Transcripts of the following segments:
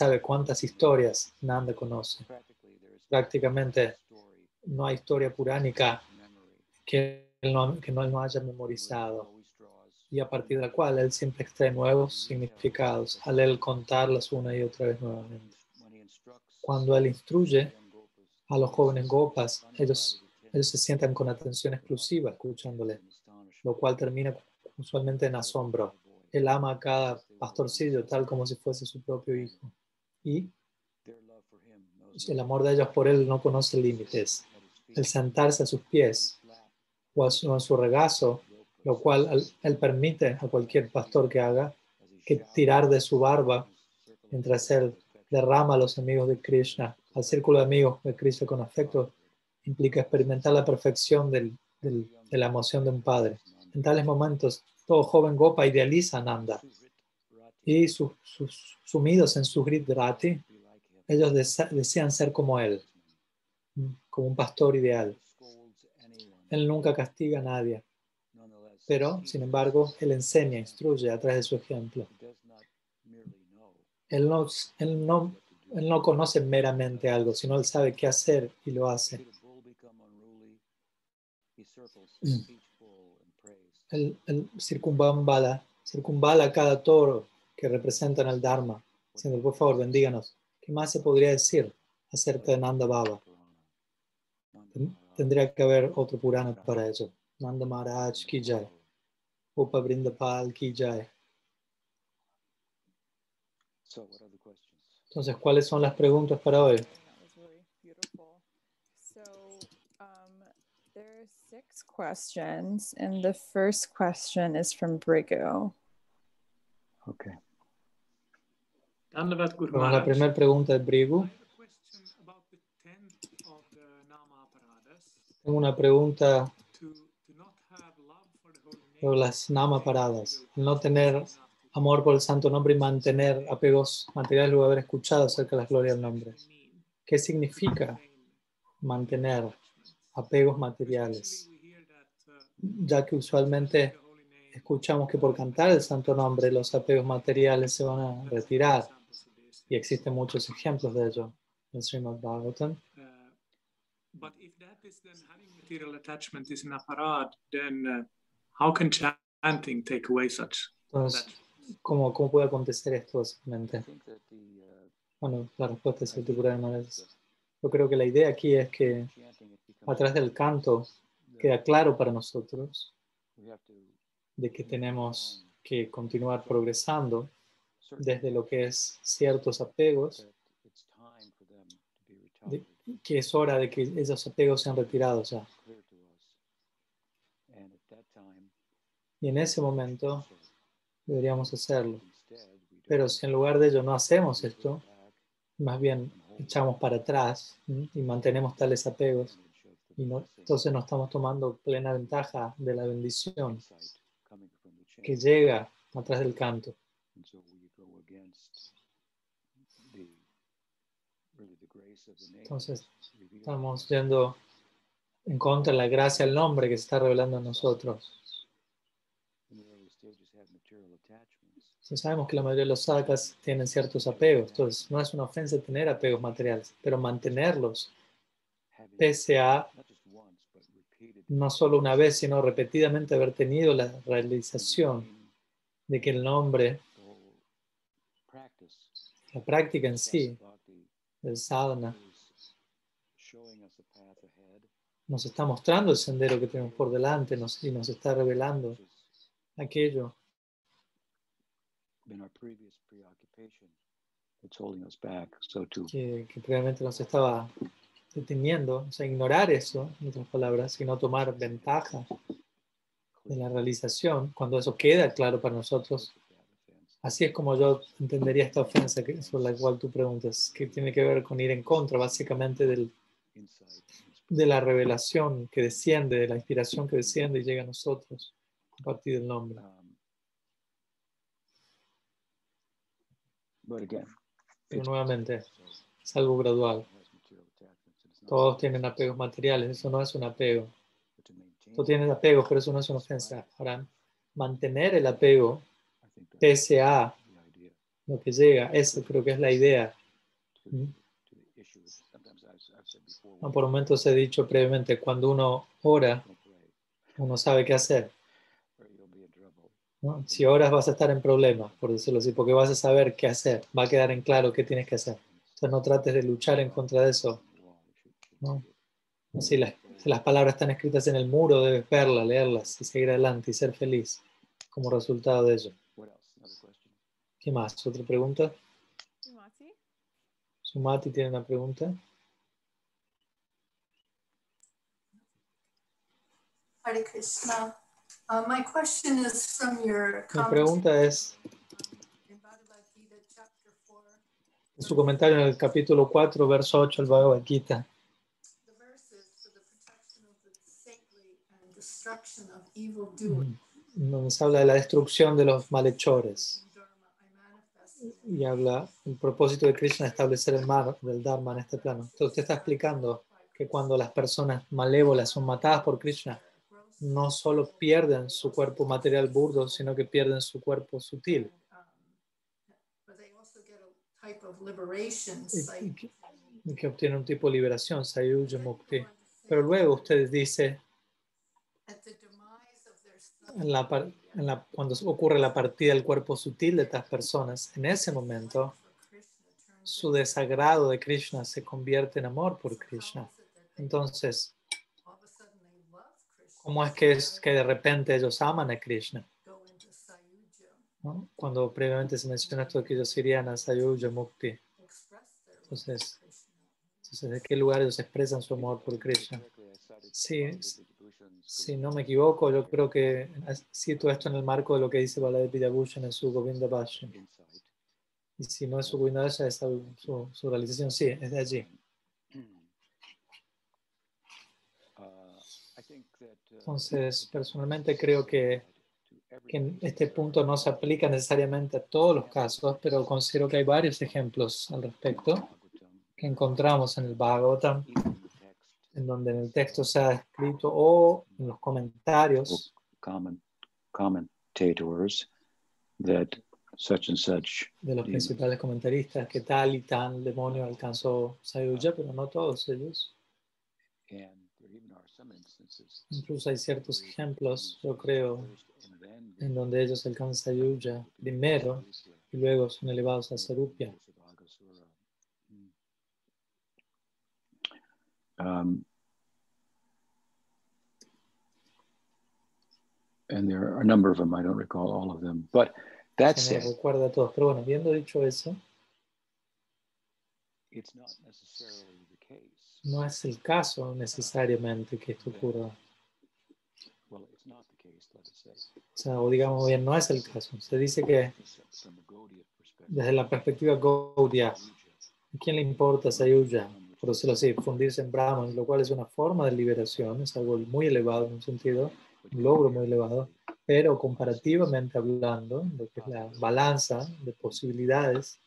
sabe cuántas historias Nanda conoce. Prácticamente no hay historia puránica que él no, que no, él no haya memorizado y a partir de la cual él siempre extrae nuevos significados al él contarlas una y otra vez nuevamente. Cuando él instruye a los jóvenes gopas, ellos, ellos se sientan con atención exclusiva escuchándole, lo cual termina usualmente en asombro. Él ama a cada pastorcillo tal como si fuese su propio hijo. Y el amor de ellos por él no conoce límites. El sentarse a sus pies o a su, a su regazo, lo cual él permite a cualquier pastor que haga, que tirar de su barba mientras él derrama a los amigos de Krishna, al círculo de amigos de Krishna con afecto, implica experimentar la perfección del, del, de la emoción de un padre. En tales momentos, todo joven Gopa idealiza a Nanda y sus, sus, sumidos en su Rati, ellos desean ser como él, como un pastor ideal. Él nunca castiga a nadie, pero, sin embargo, él enseña, instruye a través de su ejemplo. Él no, él no, él no conoce meramente algo, sino él sabe qué hacer y lo hace. Él, él circunvala, circunvala cada toro que representan el Dharma, diciendo, por favor, bendíganos. ¿Qué más se podría decir acerca de Nanda Baba? Tendría que haber otro Purana para eso. Nanda Maharaj ki jai. Upa Brindapal ki jai. Entonces, ¿cuáles son las preguntas para hoy? Six questions, and the first question is from Brigo. Okay. Bueno, la primera pregunta es Brigu. Tengo una pregunta sobre las nama paradas. No tener amor por el santo nombre y mantener apegos materiales luego de haber escuchado acerca de la gloria del nombre. ¿Qué significa mantener apegos materiales? Ya que usualmente escuchamos que por cantar el santo nombre los apegos materiales se van a retirar. Y existen muchos ejemplos de ello en Srimad Bhagavatam. But if that is then having material attachment is an aparat, then uh, how can chanting take away such? Entonces, ¿cómo, ¿cómo puede acontecer esto básicamente? Bueno, la respuesta es maneras. Yo creo que la idea aquí es que a través del canto queda claro para nosotros de que tenemos que continuar progresando desde lo que es ciertos apegos, de, que es hora de que esos apegos sean retirados ya. Y en ese momento deberíamos hacerlo. Pero si en lugar de ello no hacemos esto, más bien echamos para atrás y mantenemos tales apegos, y no, entonces no estamos tomando plena ventaja de la bendición que llega atrás del canto. Entonces, estamos yendo en contra de la gracia del nombre que se está revelando en nosotros. Sabemos que la mayoría de los sadhakas tienen ciertos apegos, entonces no es una ofensa tener apegos materiales, pero mantenerlos, pese a no solo una vez, sino repetidamente haber tenido la realización de que el nombre, la práctica en sí, el sadhana, nos está mostrando el sendero que tenemos por delante nos, y nos está revelando aquello que, que previamente nos estaba deteniendo, o sea, ignorar eso, en otras palabras, sino tomar ventaja de la realización, cuando eso queda claro para nosotros. Así es como yo entendería esta ofensa que, sobre la cual tú preguntas, que tiene que ver con ir en contra básicamente del, de la revelación que desciende, de la inspiración que desciende y llega a nosotros a partir del nombre. Pero nuevamente, es algo gradual. Todos tienen apegos materiales, eso no es un apego. Todos tienen apegos, pero eso no es una ofensa. Ahora, mantener el apego pese a lo que llega. Eso creo que es la idea. Por momentos he dicho previamente, cuando uno ora, uno sabe qué hacer. ¿no? Si oras vas a estar en problemas, por decirlo así, porque vas a saber qué hacer, va a quedar en claro qué tienes que hacer. Entonces no trates de luchar en contra de eso. ¿no? Si, las, si las palabras están escritas en el muro, debes verlas, leerlas y seguir adelante y ser feliz como resultado de ello. ¿Qué más? ¿Otra pregunta? Sumati? Sumati tiene una pregunta. Hare Krishna. Uh, my question is from your Mi pregunta es, in Bhagavad Gita, chapter 4. en su comentario en el capítulo 4, verso 8 del Bhagavad Gita, The se habla de la destrucción de los malhechores y habla el propósito de Krishna de establecer el mar del Dharma en este plano. Entonces usted está explicando que cuando las personas malévolas son matadas por Krishna, no solo pierden su cuerpo material burdo, sino que pierden su cuerpo sutil. y, que, y que obtienen un tipo de liberación, Sayuja Mukti. Pero luego usted dice, At the demise of their en la, en la- cuando ocurre la partida del cuerpo sutil de estas personas, en ese momento su desagrado de Krishna se convierte en amor por Krishna. Entonces, ¿cómo es que es que de repente ellos aman a Krishna? ¿no? Cuando previamente se menciona esto que ellos irían a Sayuja Mukti. Entonces, entonces, ¿de qué lugar ellos expresan su amor por Krishna? Sí, si no me equivoco, yo creo que cito esto en el marco de lo que dice Baladev Vidabhushan en su Govinda Bhashan. Y si no es su Govinda Bhashan, es su, su, su realización, sí, es de allí. Entonces, personalmente creo que, que en este punto no se aplica necesariamente a todos los casos, pero considero que hay varios ejemplos al respecto que encontramos en el Bhagavatam, en donde en el texto se ha escrito o en los comentarios comment, commentators that such and such de los principales comentaristas que tal y tal demonio alcanzó Sayuja, pero no todos ellos. And there even are some instances Incluso hay ciertos ejemplos, yo creo, en donde ellos alcanzan Sayuja primero y luego son elevados a Sarupya. Um, and there are a number of them. I don't recall all of them, but that Que no said, recuerda a todos. Pero bueno, habiendo dicho eso, it's not necessarily the case. no es el caso necesariamente que esto ocurra. Well, it's not the case. Let us say. O sea, o digamos bien, no es el caso. Se dice que desde la perspectiva Gaudiya, ¿a quién le importa Sayuja? Por decirlo así, fundirse en Brahman, lo cual es una forma de liberación, es algo muy elevado en un sentido, un logro muy elevado, pero comparativamente hablando, que es la balanza de posibilidades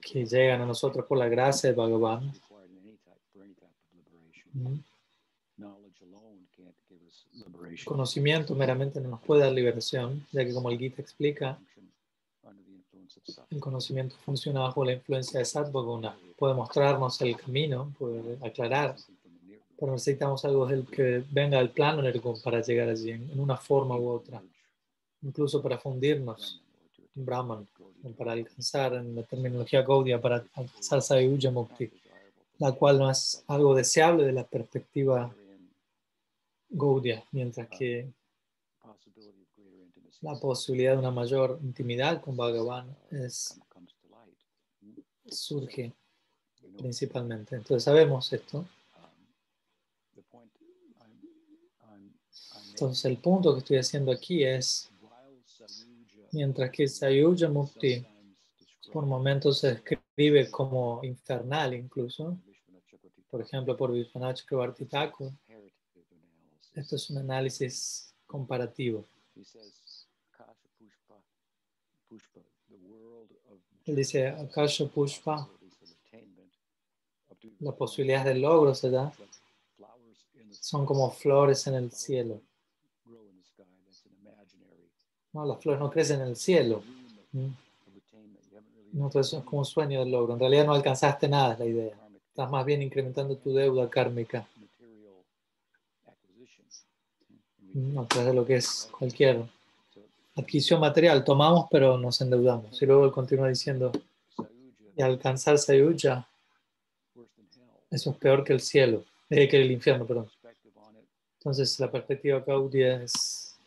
que llegan a nosotros por la gracia de Bhagavan, conocimiento meramente no nos puede dar liberación, ya que como el Gita explica, el conocimiento funciona bajo la influencia de Sattva Guna, puede mostrarnos el camino, puede aclarar, pero necesitamos algo del que venga del plano nirgún para llegar allí, en, una forma u otra, incluso para fundirnos en Brahman, para alcanzar en la terminología Gaudiya, para alcanzar Sayuja Mukti, la cual no es algo deseable de la perspectiva Gaudiya, mientras que la posibilidad de una mayor intimidad con Bhagavan es, surge principalmente. Entonces sabemos esto. Entonces el punto que estoy haciendo aquí es, mientras que Sayuja Mukti por momentos se describe como infernal incluso, por ejemplo por Vishwanath Chakravarti esto es un análisis comparativo. He says, Kasha Pushpa, Pushpa, the world of Él dice, Akasha Pushpa, las posibilidades de flowers in the son como flores en el cielo. No, las flores no crecen en el cielo. ¿Mm? No, eso es como un sueño del logro. En realidad no alcanzaste nada, es la idea. Estás más bien incrementando tu deuda kármica. ¿Mm? A través de lo que es cualquier adquisición material. Tomamos, pero nos endeudamos. Y luego él continúa diciendo, y alcanzar Sayuja, eso es peor que el cielo, eh, que el infierno, perdón. Entonces la perspectiva Gaudia es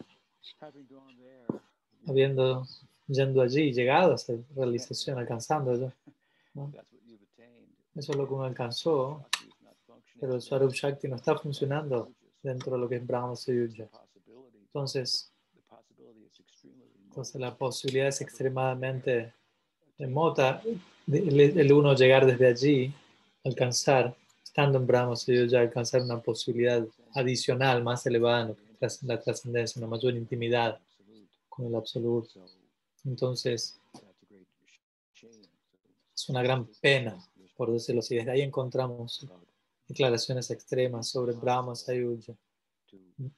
habiendo yendo allí, llegado a esa realización, alcanzando eso. Eso es lo que uno alcanzó, pero el Swarup Shakti no está funcionando dentro de lo que es Brahma Sayuja. Entonces, entonces la posibilidad es extremadamente remota el, uno llegar desde allí, alcanzar, estando en Brahma Sayuja, alcanzar una posibilidad adicional más elevada en la trascendencia, una mayor intimidad con el absoluto. Entonces, es una gran pena, por decirlo así. Desde ahí encontramos declaraciones extremas sobre Brahma Sayuja.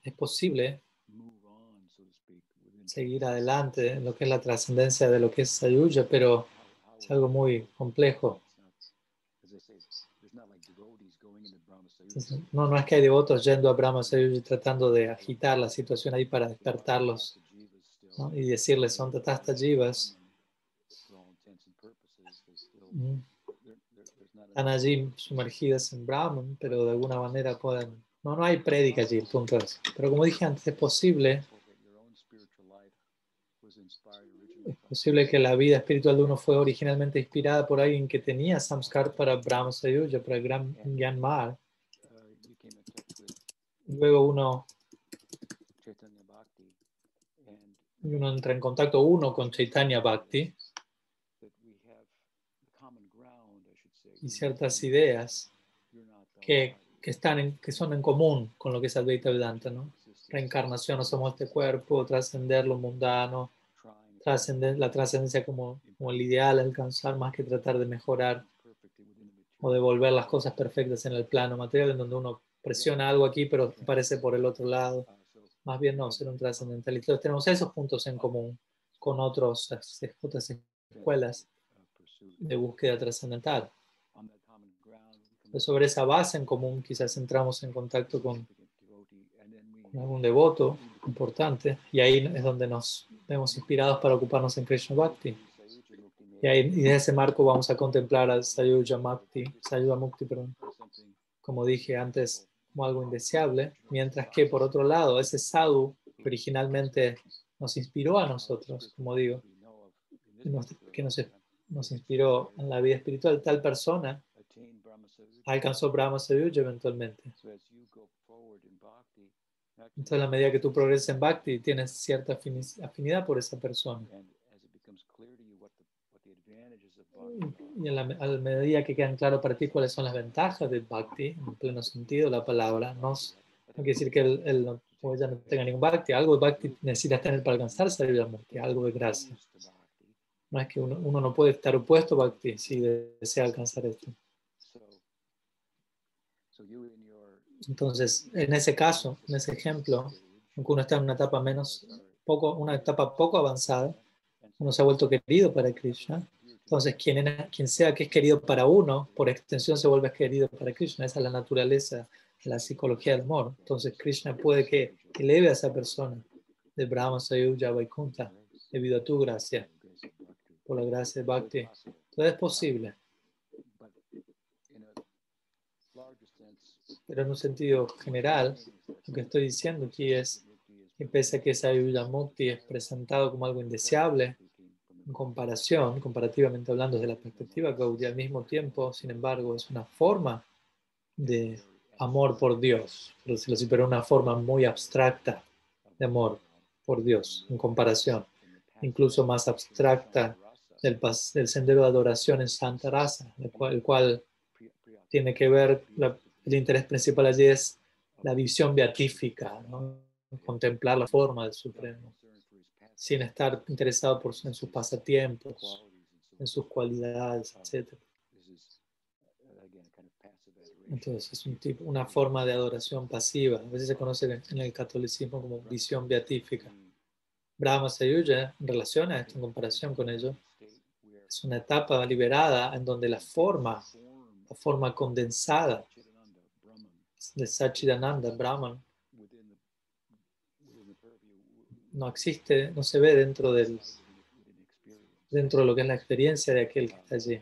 Es posible seguir adelante en lo que es la trascendencia de lo que es Sayuja, pero es algo muy complejo. no, no es que hay devotos yendo a Brahma Sayuja tratando de agitar la situación ahí para despertarlos y decirles son tatasta jivas. Están allí sumergidas en Brahman, pero de alguna manera pueden. No, no hay prédica allí, el punto es. Pero como dije antes, es posible. Es posible que la vida espiritual de uno fue originalmente inspirada por alguien que tenía samskar para Brahma Sayuja, para el gran Gyanmar. Luego uno uno entra en contacto uno con Chaitanya Bhakti y ciertas ideas que, que, están en, que son en común con lo que es Advaita Vedanta, ¿no? Reencarnación, no somos este cuerpo, trascender lo mundano, la trascendencia como, como el ideal, alcanzar más que tratar de mejorar o devolver las cosas perfectas en el plano material, en donde uno presiona algo aquí, pero aparece por el otro lado. Más bien no, ser un trascendentalista. Tenemos esos puntos en común con otros, otras escuelas de búsqueda trascendental. sobre esa base en común quizás entramos en contacto con, algún devoto importante y ahí es donde nos vemos inspirados para ocuparnos en Krishna Bhakti. Y, ahí, desde ese marco vamos a contemplar a Sayuja Mukti, Sayuja Mukti, perdón. Como dije antes, como algo indeseable, mientras que por otro lado, ese sadhu originalmente nos inspiró a nosotros, como digo, que nos, nos inspiró en la vida espiritual, tal persona alcanzó Brahma Sayuja eventualmente. Entonces, a la medida que tú progresas en Bhakti, tienes cierta afinidad por esa persona y a la, medida que quedan claros para ti cuáles son las ventajas del bhakti, en pleno sentido la palabra, no, no quiere decir que él, no, ya no tenga ningún bhakti, algo de bhakti necesitas tener para alcanzar muerte, algo de gracia. No es que uno, uno, no puede estar opuesto a bhakti si desea alcanzar esto. Entonces, en ese caso, en ese ejemplo, aunque uno está en una etapa menos, poco, una etapa poco avanzada, uno se ha vuelto querido para Krishna, entonces, quien, quien sea que es querido para uno, por extensión se vuelve querido para Krishna. Esa es la naturaleza de la psicología del amor. Entonces, Krishna puede que eleve a esa persona de Brahma Sayuja Vaikunta debido a tu gracia, por la gracia de Bhakti. Todo es posible. Pero en un sentido general, lo que estoy diciendo aquí es que pese a que Sayuja Mukti es presentado como algo indeseable, en comparación, comparativamente hablando desde la perspectiva Gaudí, al mismo tiempo, sin embargo, es una forma de amor por Dios, pero, pero una forma muy abstracta de amor por Dios, en comparación, incluso más abstracta del, del sendero de adoración en Santa Raza, el cual, el cual tiene que ver, el interés principal allí es la visión beatífica, contemplar la forma del Supremo sin estar interesado por, en sus pasatiempos, en sus cualidades, etc. Entonces es un tipo, una forma de adoración pasiva. A veces se conoce en el catolicismo como visión beatífica. Brahma Sayuja, en relación a esto, en comparación con ello, es una etapa liberada en donde la forma, la forma condensada de Sachidananda, Brahman, no existe, no se ve dentro del dentro de lo que es la experiencia de aquel que está allí.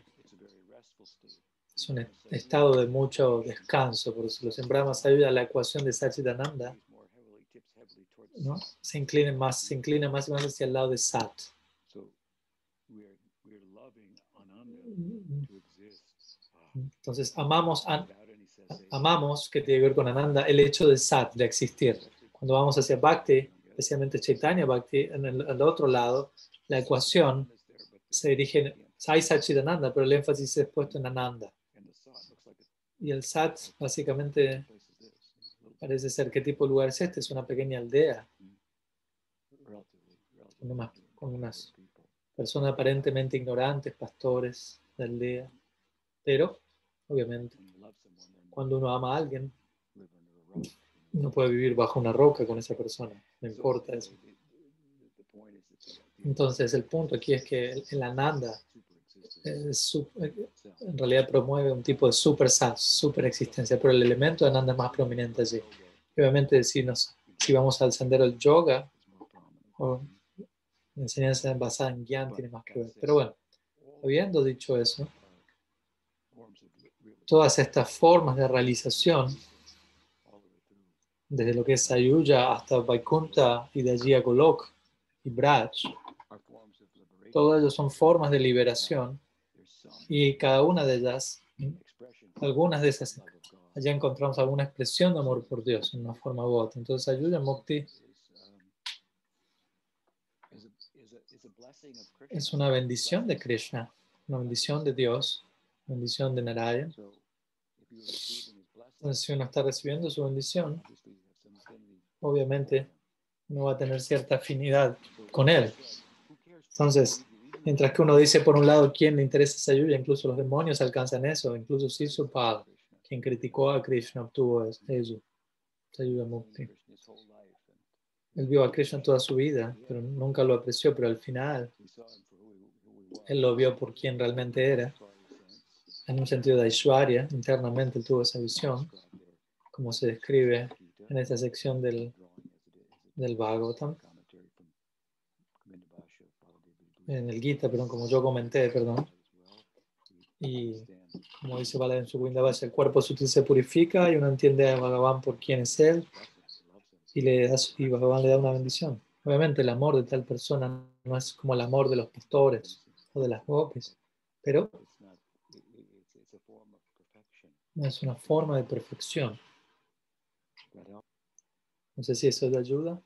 Es un estado de mucho descanso, por eso los en Brahma Sayuja, la ecuación de Sachidananda, ¿no? se inclina más, se inclina más y más hacia el lado de Sat. Entonces amamos, a, amamos, que tiene que ver con Ananda, el hecho de Sat, de existir. Cuando vamos hacia Bhakti, especialmente Chaitanya Bhakti, en el, otro lado, la ecuación se dirige, hay Sachidananda, pero el énfasis es puesto en Ananda. Y el Sat básicamente parece ser qué tipo de lugar es este, es una pequeña aldea con unas, con unas personas aparentemente ignorantes, pastores de aldea. Pero, obviamente, cuando uno ama a alguien, uno puede vivir bajo una roca con esa persona, no importa eso. Entonces, el punto aquí es que el Ananda en realidad promueve un tipo de super super existencia, pero el elemento de Ananda es más prominente allí. Obviamente, si, nos, si vamos al sendero del yoga, o enseñanza basada en Gyan tiene más que ver. Pero bueno, habiendo dicho eso, todas estas formas de realización, desde lo que es Sayuja hasta Vaikunta y de allí a Golok y Braj, todas ellas son formas de liberación y cada una de ellas, algunas de esas, allá encontramos alguna expresión de amor por Dios en una forma u otra. Entonces, Ayuya Mukti es una bendición de Krishna, una bendición de Dios, bendición de Narayan. Entonces, si uno está recibiendo su bendición, obviamente uno va a tener cierta afinidad con él. Entonces, mientras que uno dice por un lado quién le interesa esa lluvia, incluso los demonios alcanzan eso, incluso Sisupal, quien criticó a Krishna, obtuvo eso, esa lluvia mukti. Él vio a Krishna toda su vida, pero nunca lo apreció, pero al final él lo vio por quien realmente era en un sentido de Aishwarya, internamente tuvo esa visión, como se describe en esta sección del, del Bhagavatam, en el Gita, perdón, como yo comenté, perdón. Y como dice Bala en su Vindavas, el cuerpo sutil se purifica y uno entiende a Bhagavan por quién es él y, le da, y Bhagavan le da una bendición. Obviamente el amor de tal persona no es como el amor de los pastores o de las gopis, pero es una forma de perfección. No sé si eso le ayuda.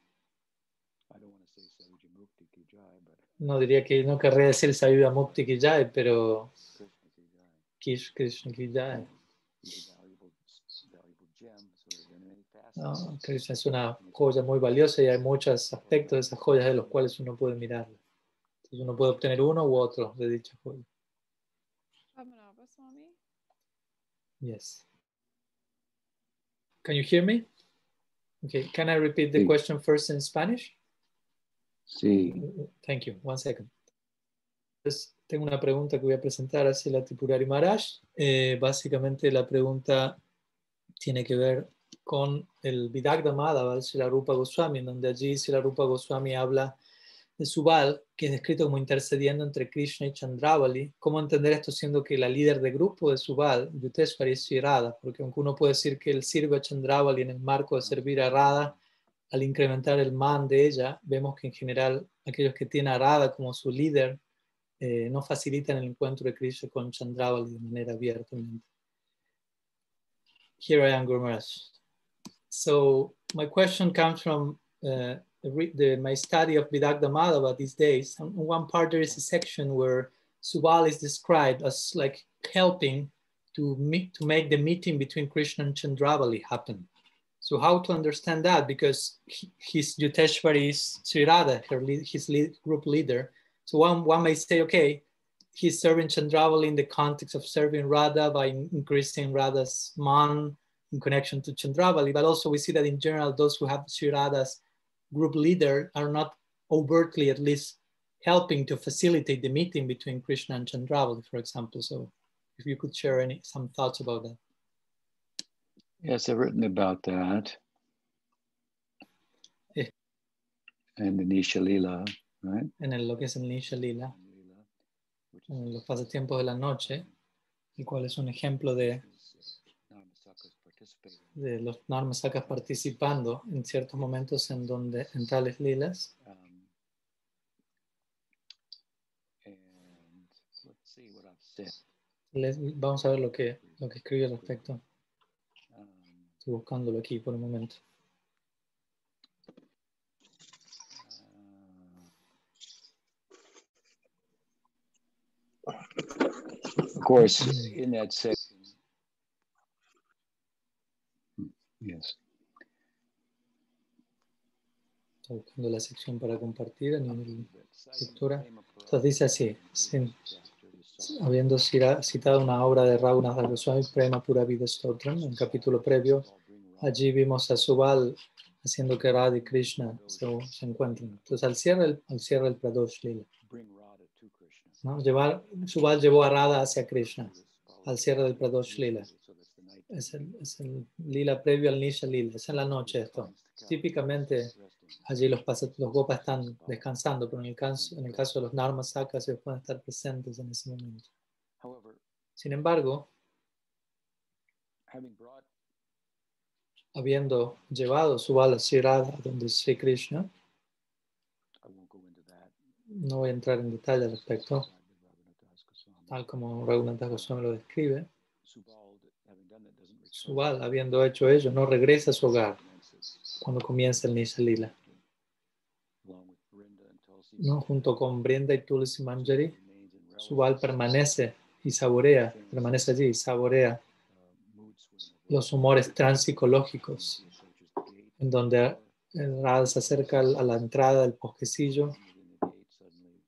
No diría que no querría decir Sayuda Mukti Kijay, pero Kish Krishna Kijay. No, Krishna es una joya muy valiosa y hay muchos aspectos de esas joyas de los cuales uno puede mirarla. Entonces uno puede obtener uno u otro de dicha joya. Yes. Can you hear me? Okay, can I repeat the sí. question first in Spanish? Sí. Thank you. One second. Entonces, tengo una pregunta que voy a presentar hacia la Tripurari Maharaj. Eh, básicamente la pregunta tiene que ver con el Vidagda Madhava de la Rupa Goswami, donde allí la Rupa Goswami habla de Subal, que es descrito como intercediendo entre Krishna y Chandravali. ¿Cómo entender esto siendo que la líder de grupo de Subal, Yuteshwari, es Radha? Porque aunque uno puede decir que él sirve a Chandravali en el marco de servir a Radha, al incrementar el man de ella, vemos que en general aquellos que tienen a Radha como su líder eh, no facilitan el encuentro de Krishna con Chandravali de manera abierta. Here I am, Guru So my question comes from uh, the, my study of Vidagda Madhava these days. On one part, there is a section where Subal is described as like helping to, meet, to make the meeting between Krishna and Chandravali happen. So how to understand that? Because his Yuteshwari is Sri Radha, her lead, his lead, group leader. So one, one may say, okay, he's serving Chandravali in the context of serving Radha by increasing Radha's man in connection to Chandravali. But also we see that in general, those who have Sri Radha's group leader are not overtly at least helping to facilitate the meeting between Krishna and Chandravali, for example. So if you could share any some thoughts about that. Yes, I've written about that. Yeah. And the Nisha Lila, right? En el, lo que es el Nisha Lila, en los pasatiempos de la noche, el cual es un ejemplo de. De los Narmasakas participando en ciertos momentos en donde en tales lilas. Um, and let's see what I've said. Les- vamos a ver lo que, lo que escribe al respecto. Estoy buscándolo aquí por un momento. Of course, in that section, yes, Estoy buscando la sección para compartir en el lectura. Entonces dice así, sin- habiendo citado una obra de Raghunath Goswami, Prema Pura Vida Stotram, en capítulo previo, allí vimos a Subal haciendo que Radha y Krishna se, se encuentren. Entonces al cierre, el- al cierre el Pradosh Lila, ¿no? Llevar, Subal llevó a Radha hacia Krishna, al cierre del Pradosh Lila. Es el, es el Lila previo al Nisha Lila, es en la noche esto. Típicamente allí los, los gopas están descansando, pero en el caso, en el caso de los Narmasakas ellos pueden estar presentes en ese momento. Sin embargo, habiendo llevado su bala Shirada donde Sri Krishna, no voy a entrar en detalle al respecto, tal como Raghunath Goswami lo describe. Subal, having done that, doesn't return. Subal, habiendo hecho ello, no regresa a su hogar cuando comienza el Nisha Lila. along with Vrinda and Tulsi, ¿no? Junto con Brenda y Tulsi Manjari, Subal permanece y saborea, permanece allí y saborea los humores transpsicológicos, en donde el Radha se acerca a la entrada del bosquecillo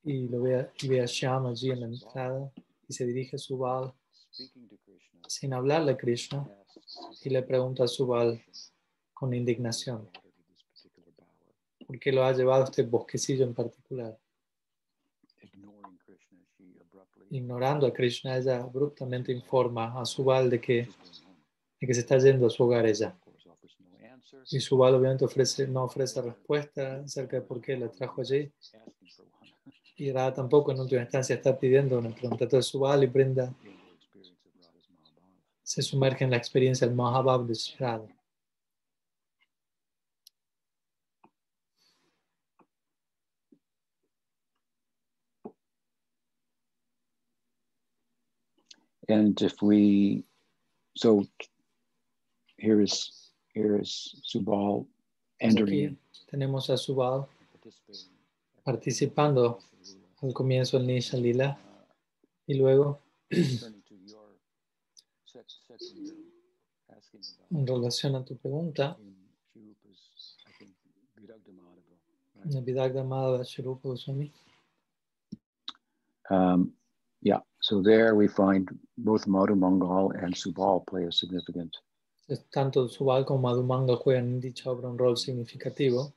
y lo ve, ve a Shyam allí en la entrada y se dirige a Subal sin hablarle a Krishna y le pregunta a Subal con indignación por qué lo ha llevado este bosquecillo en particular. Ignorando a Krishna, ella abruptamente informa a Subal de que, de que se está yendo a su hogar ella. Y Subal obviamente ofrece, no ofrece respuesta acerca de por qué la trajo allí. Y Radha tampoco en última instancia está pidiendo una pregunta. Entonces Subal y Brenda in the experience of Radha's Mahabhav. Se sumergen en la experiencia del Mahabhav de Sri Radha. And if we, so here is here is Subal entering, Aquí tenemos a Subal participando al comienzo del Nisha Lila y luego turning to your sec- section here, asking en relación a tu pregunta, Shirupa Goswami, Um, yeah, so there we find both Madhu Mangal and Subal play a significant. tanto Subal como Madhumanga juegan en dicha obra un rol significativo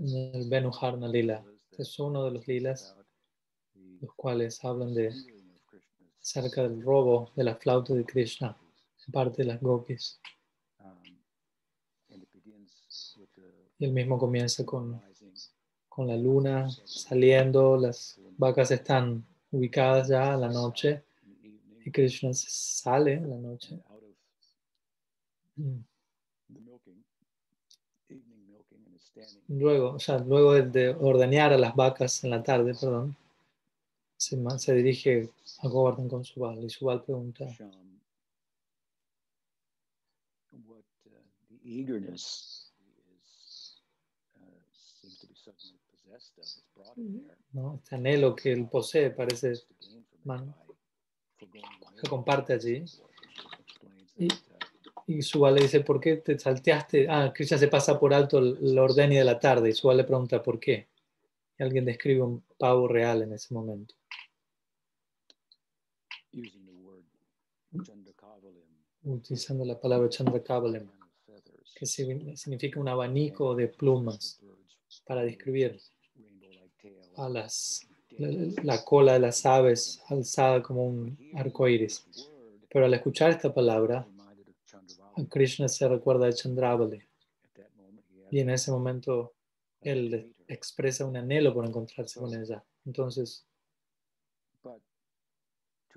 en el Venuharna Lila. Este es uno de los lilas, los cuales hablan de acerca del robo de la flauta de Krishna de parte de las gopis. Um, Y el mismo comienza con, con la luna saliendo, las vacas están ubicadas ya a la noche y Krishna sale en la noche. Mm. Luego, o sea, luego de, de ordeñar a las vacas en la tarde, perdón, se, se dirige a Govardhan con Subal y Subal pregunta, what uh, uh, seems to be suddenly possessed of. It's brought him there. ¿no? Este anhelo que él posee parece man- comparte allí. Explains Y- that, uh, Y Subal le dice, ¿por qué te salteaste? Ah, Krishna se pasa por alto el el ordeñi de la tarde. Y Subal le pregunta, ¿por qué? Y alguien describe un pavo real en ese momento. using the word Chandrakavalim, Utilizando la palabra Chandrakavalim, que signi- significa un abanico de plumas, para describir a las, la, la cola de las aves alzada como un arco iris. Pero al escuchar esta palabra, a Krishna se recuerda de Chandravali. Y en ese momento él expresa un anhelo por encontrarse con ella. Entonces,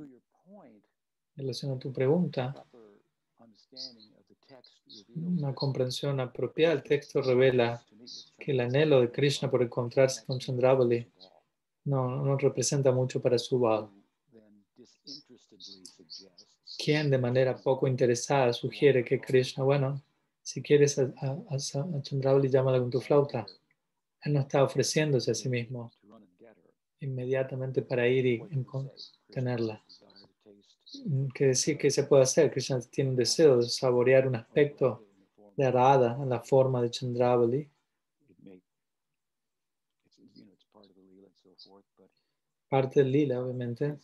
en relación a tu pregunta, una comprensión apropiada del texto revela que el anhelo de Krishna por encontrarse con Chandravali no, no representa mucho para Subal, quien de manera poco interesada sugiere que Krishna, bueno, si quieres a, a, a Chandravali, llámala con tu flauta. Él no está ofreciéndose a sí mismo inmediatamente para ir y tenerla. Que decir que se puede hacer. Krishna tiene un deseo de saborear un aspecto de Radha en la forma de Chandravali. Parte del lila, obviamente.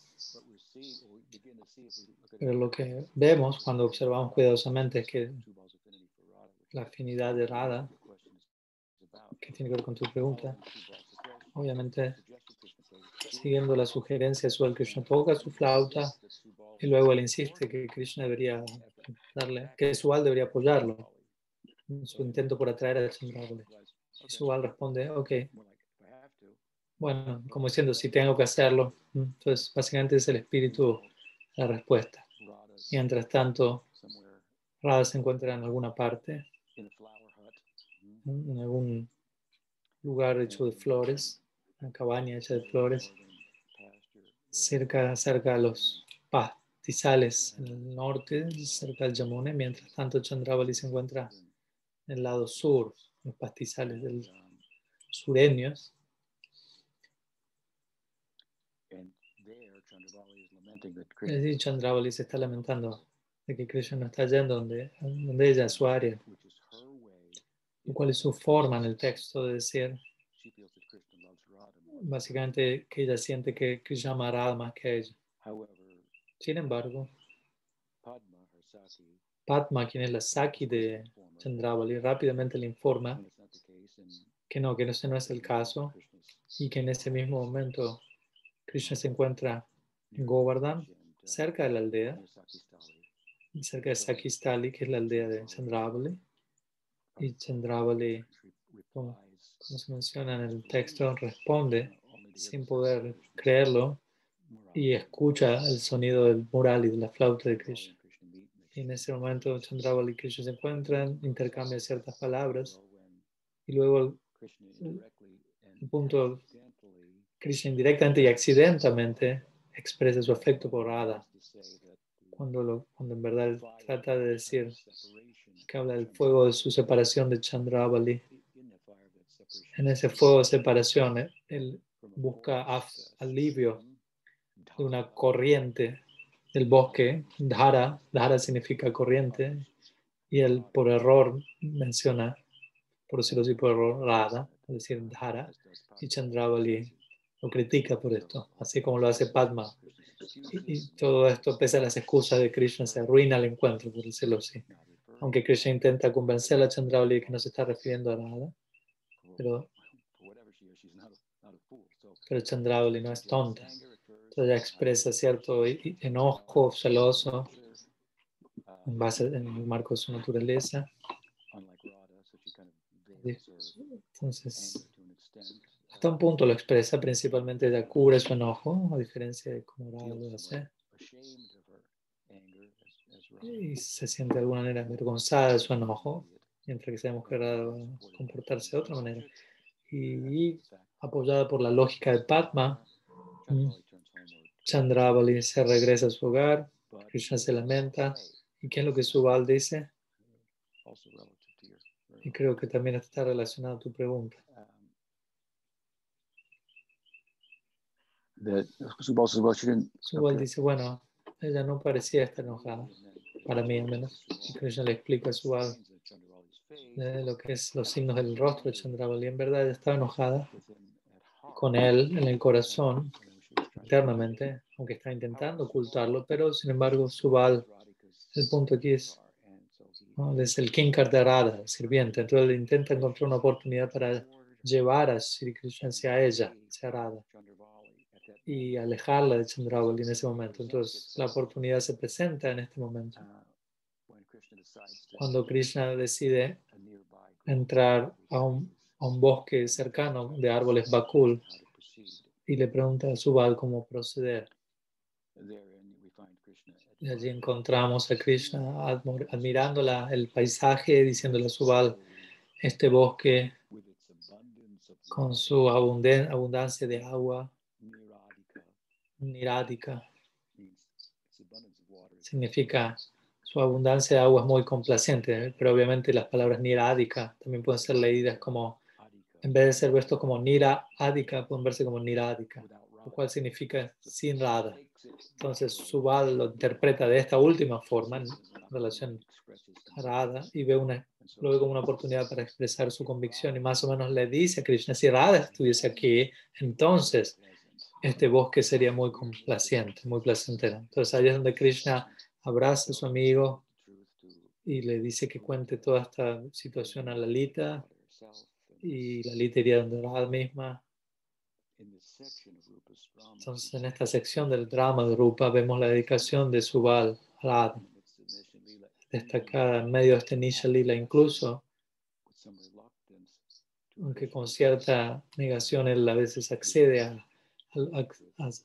Pero lo que vemos cuando observamos cuidadosamente es que la afinidad de Radha, que tiene que ver con tu pregunta, obviamente siguiendo la sugerencia de Sual Krishna toca su flauta y luego él insiste que Krishna debería darle, que Sual debería apoyarlo en su intento por atraer a Chandravali. Y responde, ok, bueno, como diciendo, si tengo que hacerlo. Entonces, básicamente es el espíritu la respuesta. Mientras tanto, Radha se encuentra en alguna parte, en algún lugar hecho de flores, una cabaña hecha de flores, cerca, cerca los pastizales en el norte, cerca del Yamuna, mientras tanto Chandravali se encuentra en el lado sur, los pastizales del sureños. Decir, Chandravali se está lamentando de que Krishna no está yendo donde, donde ella, su área. ¿Cuál es su forma en el texto de decir? Básicamente que ella siente que Krishna ama a más que ella. Sin embargo, Padma, quien es la Saki de Chandravali, rápidamente le informa que no, que ese no es el caso y que en ese mismo momento Krishna se encuentra en Govardhan, cerca de la aldea, cerca de Sakistali, que es la aldea de Chandravali. Y Chandravali, como, se menciona en el texto, responde sin poder creerlo y escucha el sonido del mural y de la flauta de Krishna. Y en ese momento Chandravali y Krishna se encuentran, intercambian ciertas palabras y luego el punto Krishna indirectamente y accidentalmente expresa su afecto por Radha. Cuando, cuando en verdad trata de decir que habla del fuego de su separación de Chandravali. En ese fuego de separación, eh, él busca alivio de una corriente del bosque. Dhara, Dhara significa corriente, y él por error menciona, por decirlo así, por error, Radha, es decir, Dhara, y Chandravali lo critica por esto, así como lo hace Padma. Y, todo esto, pese a las excusas de Krishna, se arruina el encuentro, por decirlo así. Aunque Krishna intenta convencer a Chandravali que no se está refiriendo a nada, pero, pero Chandravali no es tonta. Entonces ella expresa cierto enojo celoso en base en el marco de su naturaleza. Entonces, hasta un punto lo expresa, principalmente ella cubre su enojo, a diferencia de cómo lo hace. Y se siente de alguna manera avergonzada de su enojo, mientras que sabemos que va a comportarse de otra manera. Y apoyada por la lógica de Padma, Chandravali se regresa a su hogar, Krishna se lamenta. ¿Y qué es lo que Subal dice? Y creo que también está relacionado a tu pregunta. Subal dice, bueno, ella no parecía estar enojada, para mí al menos. Krishna le explica a Subal lo que es los signos del rostro de Chandravali. En verdad ella estaba enojada con él en el corazón, internamente, aunque está intentando ocultarlo, pero sin embargo Subal, el punto aquí es, es el King Kartarada, el sirviente. Entonces él intenta encontrar una oportunidad para llevar a Sri Krishna hacia ella, hacia Radha, y alejarla de Chandravali en ese momento. Entonces, la oportunidad se presenta en este momento. Cuando Krishna decide entrar a un, a un bosque cercano de árboles bakul y le pregunta a Subal cómo proceder. Y allí encontramos a Krishna admirando el paisaje, diciéndole a Subal, este bosque con su abundancia de agua, nirádica, significa su abundancia de agua es muy complaciente, pero obviamente las palabras nirádica también pueden ser leídas como, en vez de ser vistos como nira pueden verse como nirádica, lo cual significa sin rada. Entonces Subal lo interpreta de esta última forma en relación a Radha y ve una, lo ve como una oportunidad para expresar su convicción y más o menos le dice a Krishna, si Radha estuviese aquí, entonces este bosque sería muy complaciente, muy placentero. Entonces ahí es donde Krishna abraza a su amigo y le dice que cuente toda esta situación a Lalita y Lalita iría donde Radha misma entonces, en esta sección del drama de Rupa vemos la dedicación de Subal a destacada en medio de este Nisha Lila, incluso, aunque con cierta negación él a veces accede a,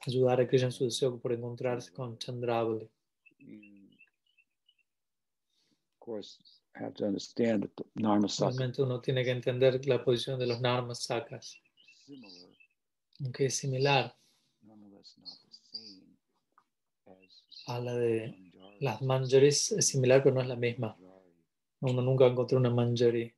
ayudar a Krishna en su deseo por encontrarse con Chandravali. Realmente uno tiene que entender la posición de los Narmasakas aunque es similar. A la de las manjaris, es similar pero no es la misma. Uno nunca encontró una manjari.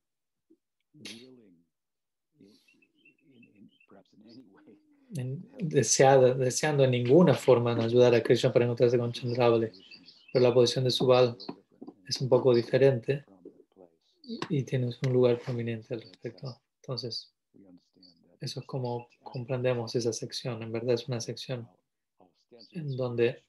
Deseada, deseando en ninguna forma ayudar a Krishna para encontrarse con Chandravali. Pero la posición de Subal es un poco diferente y, y tiene un lugar prominente al respecto. Entonces, eso es como comprendemos esa sección. En verdad es una sección en donde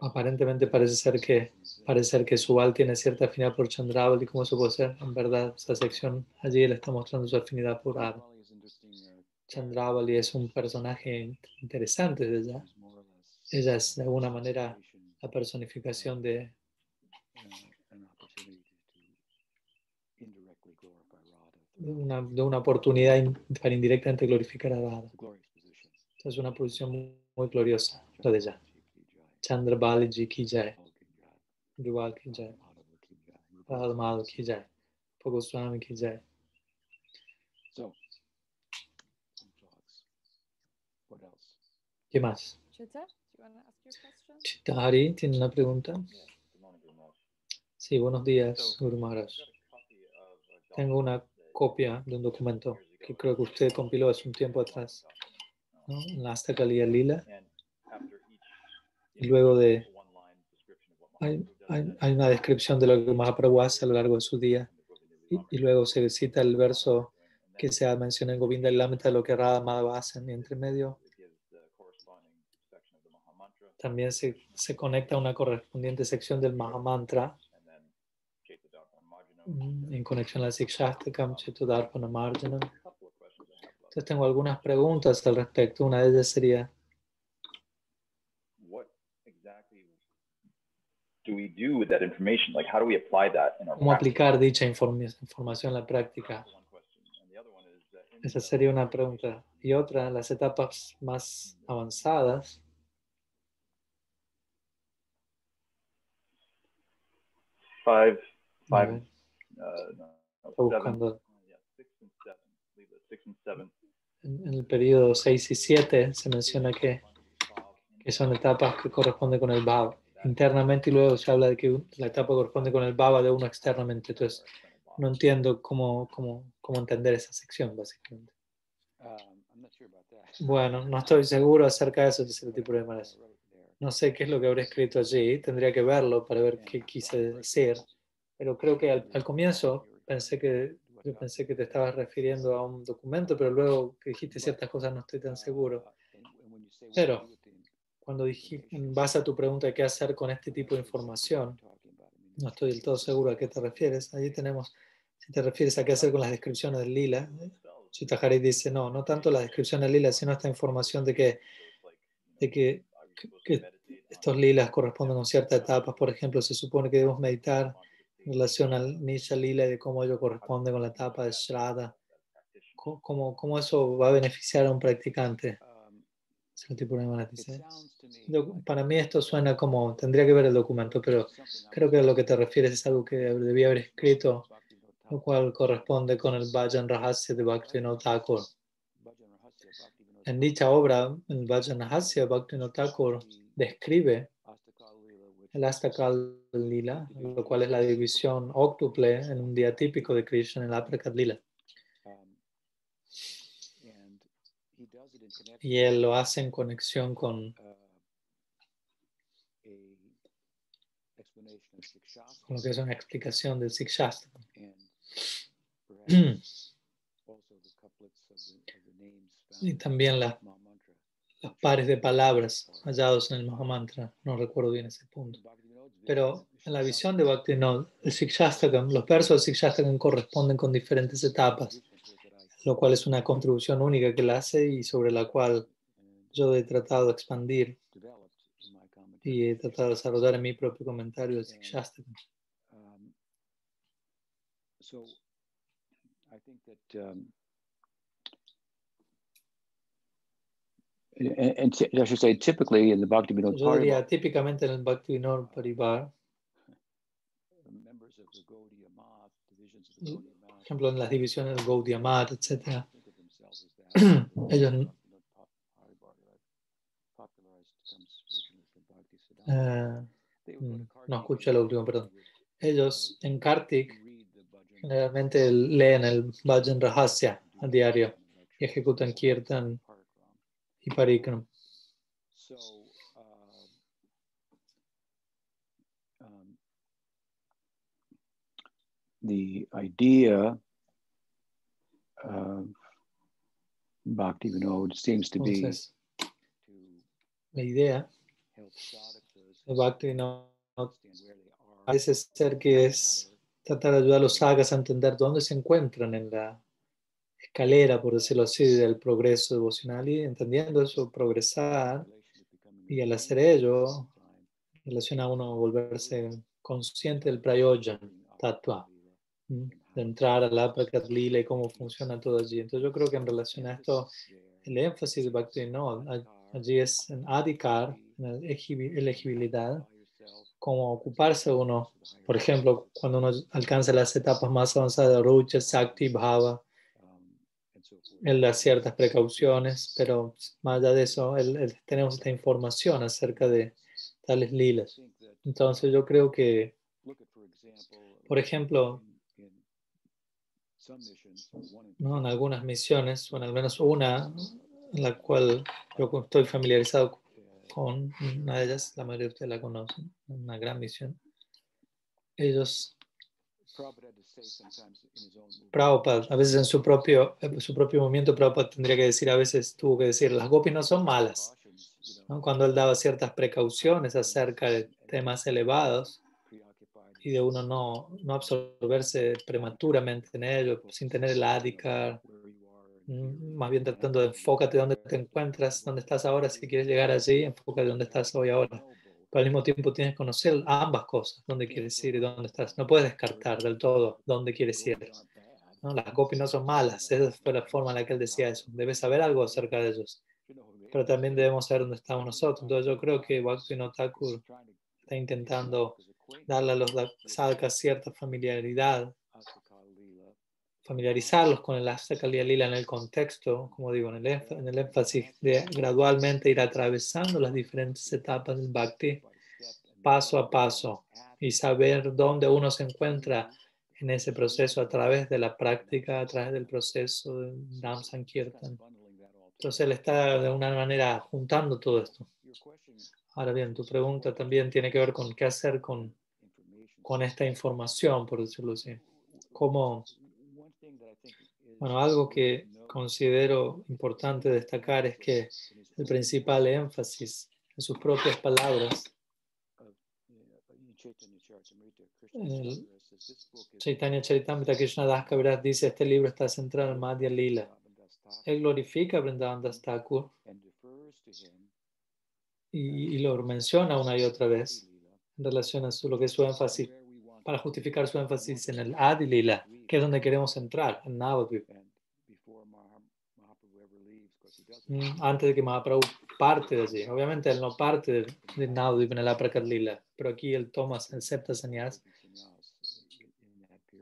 aparentemente parece ser que parece ser que Subal tiene cierta afinidad por Chandravali. ¿Cómo eso puede ser? En verdad, esa sección allí le está mostrando su afinidad por Ar. Chandravali es un personaje interesante de ella. Ella es de alguna manera la personificación de de una, de una oportunidad para indirectamente glorificar a Radha. Es una posición muy, gloriosa, la de ella. Chandra Baliji ki jai. Rugal ki jai. Radha ki jai. Swami ki jai. ¿Qué más? Chitari, ¿tiene una pregunta? Sí, buenos días, Guru Maharaj. Tengo una copia de un documento que creo que usted compiló hace un tiempo atrás, ¿no? en la Astakaliya Lila. Y luego de. Hay, hay, una descripción de lo que Mahaprabhu hace a lo largo de su día. Y, luego se cita el verso que se menciona en Govinda y Lamita de lo que Radha Madhava hacen. Y entre medio también se, se conecta a una correspondiente sección del Mahamantra en conexión a la Sikshastakam, Chetodarpana Marjanam. Entonces tengo algunas preguntas al respecto. Una de ellas sería, ¿Cómo aplicar dicha información en la práctica? Esa sería una pregunta. Y otra, las etapas más avanzadas. Five, en, el periodo 6 y 7 se menciona que, que son etapas que corresponden con el Baba internamente y luego se habla de que la etapa corresponde con el Baba de uno externamente. Entonces, no entiendo cómo, cómo, cómo entender esa sección, básicamente. Bueno, no estoy seguro acerca de eso, dice el tipo de No sé qué es lo que habré escrito allí, tendría que verlo para ver qué quise decir. Pero creo que al, comienzo pensé que, yo pensé que te estabas refiriendo a un documento, pero luego que dijiste ciertas cosas no estoy tan seguro. Pero cuando dijiste, en base a tu pregunta de qué hacer con este tipo de información, no estoy del todo seguro a qué te refieres. Allí tenemos, si te refieres a qué hacer con las descripciones lila, Chitahari dice, no, no tanto la descripción de lila, sino esta información de que, de que, que estos lilas corresponden con ciertas etapas. Por ejemplo, se supone que debemos meditar en relación al Nisha Lila y de cómo ello corresponde con la etapa de Shraddha. ¿Cómo, cómo eso va a beneficiar a un practicante? para mí esto suena como, tendría que ver el documento, pero creo que a lo que te refieres es algo que debía haber escrito, lo cual corresponde con el Vajan Rahasya de Bhaktivinoda Thakur. En dicha obra, el Vajan Rahasya Bhaktivinoda Thakur describe el Astakal Lila, lo cual es la división octuple en un día típico de Krishna en el Aprakat Lila. Y él lo hace en conexión con, lo que es una explicación del Sikshastra. y también la, los pares de palabras hallados en el Mahamantra. No recuerdo bien ese punto. Pero en la visión de Bhaktivinoda, el Sikshastakam, los versos del Sikshastakam corresponden con diferentes etapas lo cual es una contribución única que él hace y sobre la cual yo he tratado de expandir y he tratado de desarrollar en mi propio comentario de Sikshastra. Um, so, I think that, um, and, and I should say, typically in the Bhakti Vinod Yo diría, típicamente en el Bhakti Vinod Parivar, por ejemplo, en las divisiones del Gaudiya Math, etc. Ellos eh, no escuché lo último, perdón. Ellos en Kartik generalmente leen el Bhajan Rahasya a diario y ejecutan Kirtan y Parikram. the idea of Bhakti Vinod seems to be Entonces, la idea de Bhakti Vinod parece ser que es tratar de ayudar a los sagas a entender dónde se encuentran en la escalera, por decirlo así, del progreso devocional y entendiendo eso, progresar y al hacer ello, relaciona a uno volverse consciente del prayojan, tatua de entrar a la Lila y cómo funciona todo allí. Entonces yo creo que en relación a esto, el énfasis de Bhakti no, allí es en adhikar, en elegibilidad, como ocuparse uno, por ejemplo, cuando uno alcanza las etapas más avanzadas de Rucha, Sakti, Bhava, él da ciertas precauciones, pero más allá de eso, tenemos esta información acerca de tales lilas. Entonces yo creo que, por ejemplo, ¿no? en algunas misiones, o en al menos una en la cual yo estoy familiarizado con una de ellas, la mayoría de ustedes la conocen, una gran misión. Ellos, Prabhupada, a veces en su propio, en su propio movimiento, Prabhupada tendría que decir, a veces tuvo que decir, las gopis no son malas. Cuando él daba ciertas precauciones acerca de temas elevados, y de uno no, no absorberse prematuramente en ello, sin tener el adhikar, mm, más bien tratando de enfócate dónde te encuentras, dónde estás ahora, si quieres llegar allí, enfócate dónde estás hoy ahora. Pero al mismo tiempo tienes que conocer ambas cosas, dónde quieres ir y dónde estás. No puedes descartar del todo dónde quieres ir. ¿no? Las copias no son malas, esa fue la forma en la que él decía eso. Debes saber algo acerca de ellos, pero también debemos saber dónde estamos nosotros. Entonces yo creo que Bhakti Thakur está intentando darle a los sadhakas cierta familiaridad, familiarizarlos con el Astakaliya Lila en el contexto, como digo, en el, en el énfasis de gradualmente ir atravesando las diferentes etapas del Bhakti paso a paso y saber dónde uno se encuentra en ese proceso a través de la práctica, a través del proceso de Dham Sankirtan. Entonces él está de una manera juntando todo esto. Ahora bien, tu pregunta también tiene que ver con qué hacer con, con esta información, por decirlo así. Como, bueno, algo que considero importante destacar es que el principal énfasis en sus propias palabras, el Chaitanya Charitamrita Krishna Das Kaviraj dice, este libro está centrado en Madhya Lila. él glorifica a Vrindavan Das Thakur y, y lo menciona una y otra vez en relación a su, lo que es su énfasis, para justificar su énfasis en el Adi Lila, que es donde queremos entrar, en Navadvip. Mm, Antes de que Mahaprabhu parte de allí. Obviamente él no parte de, de Navadvip en el Aprakat Lila, pero aquí él toma el septa sannyas.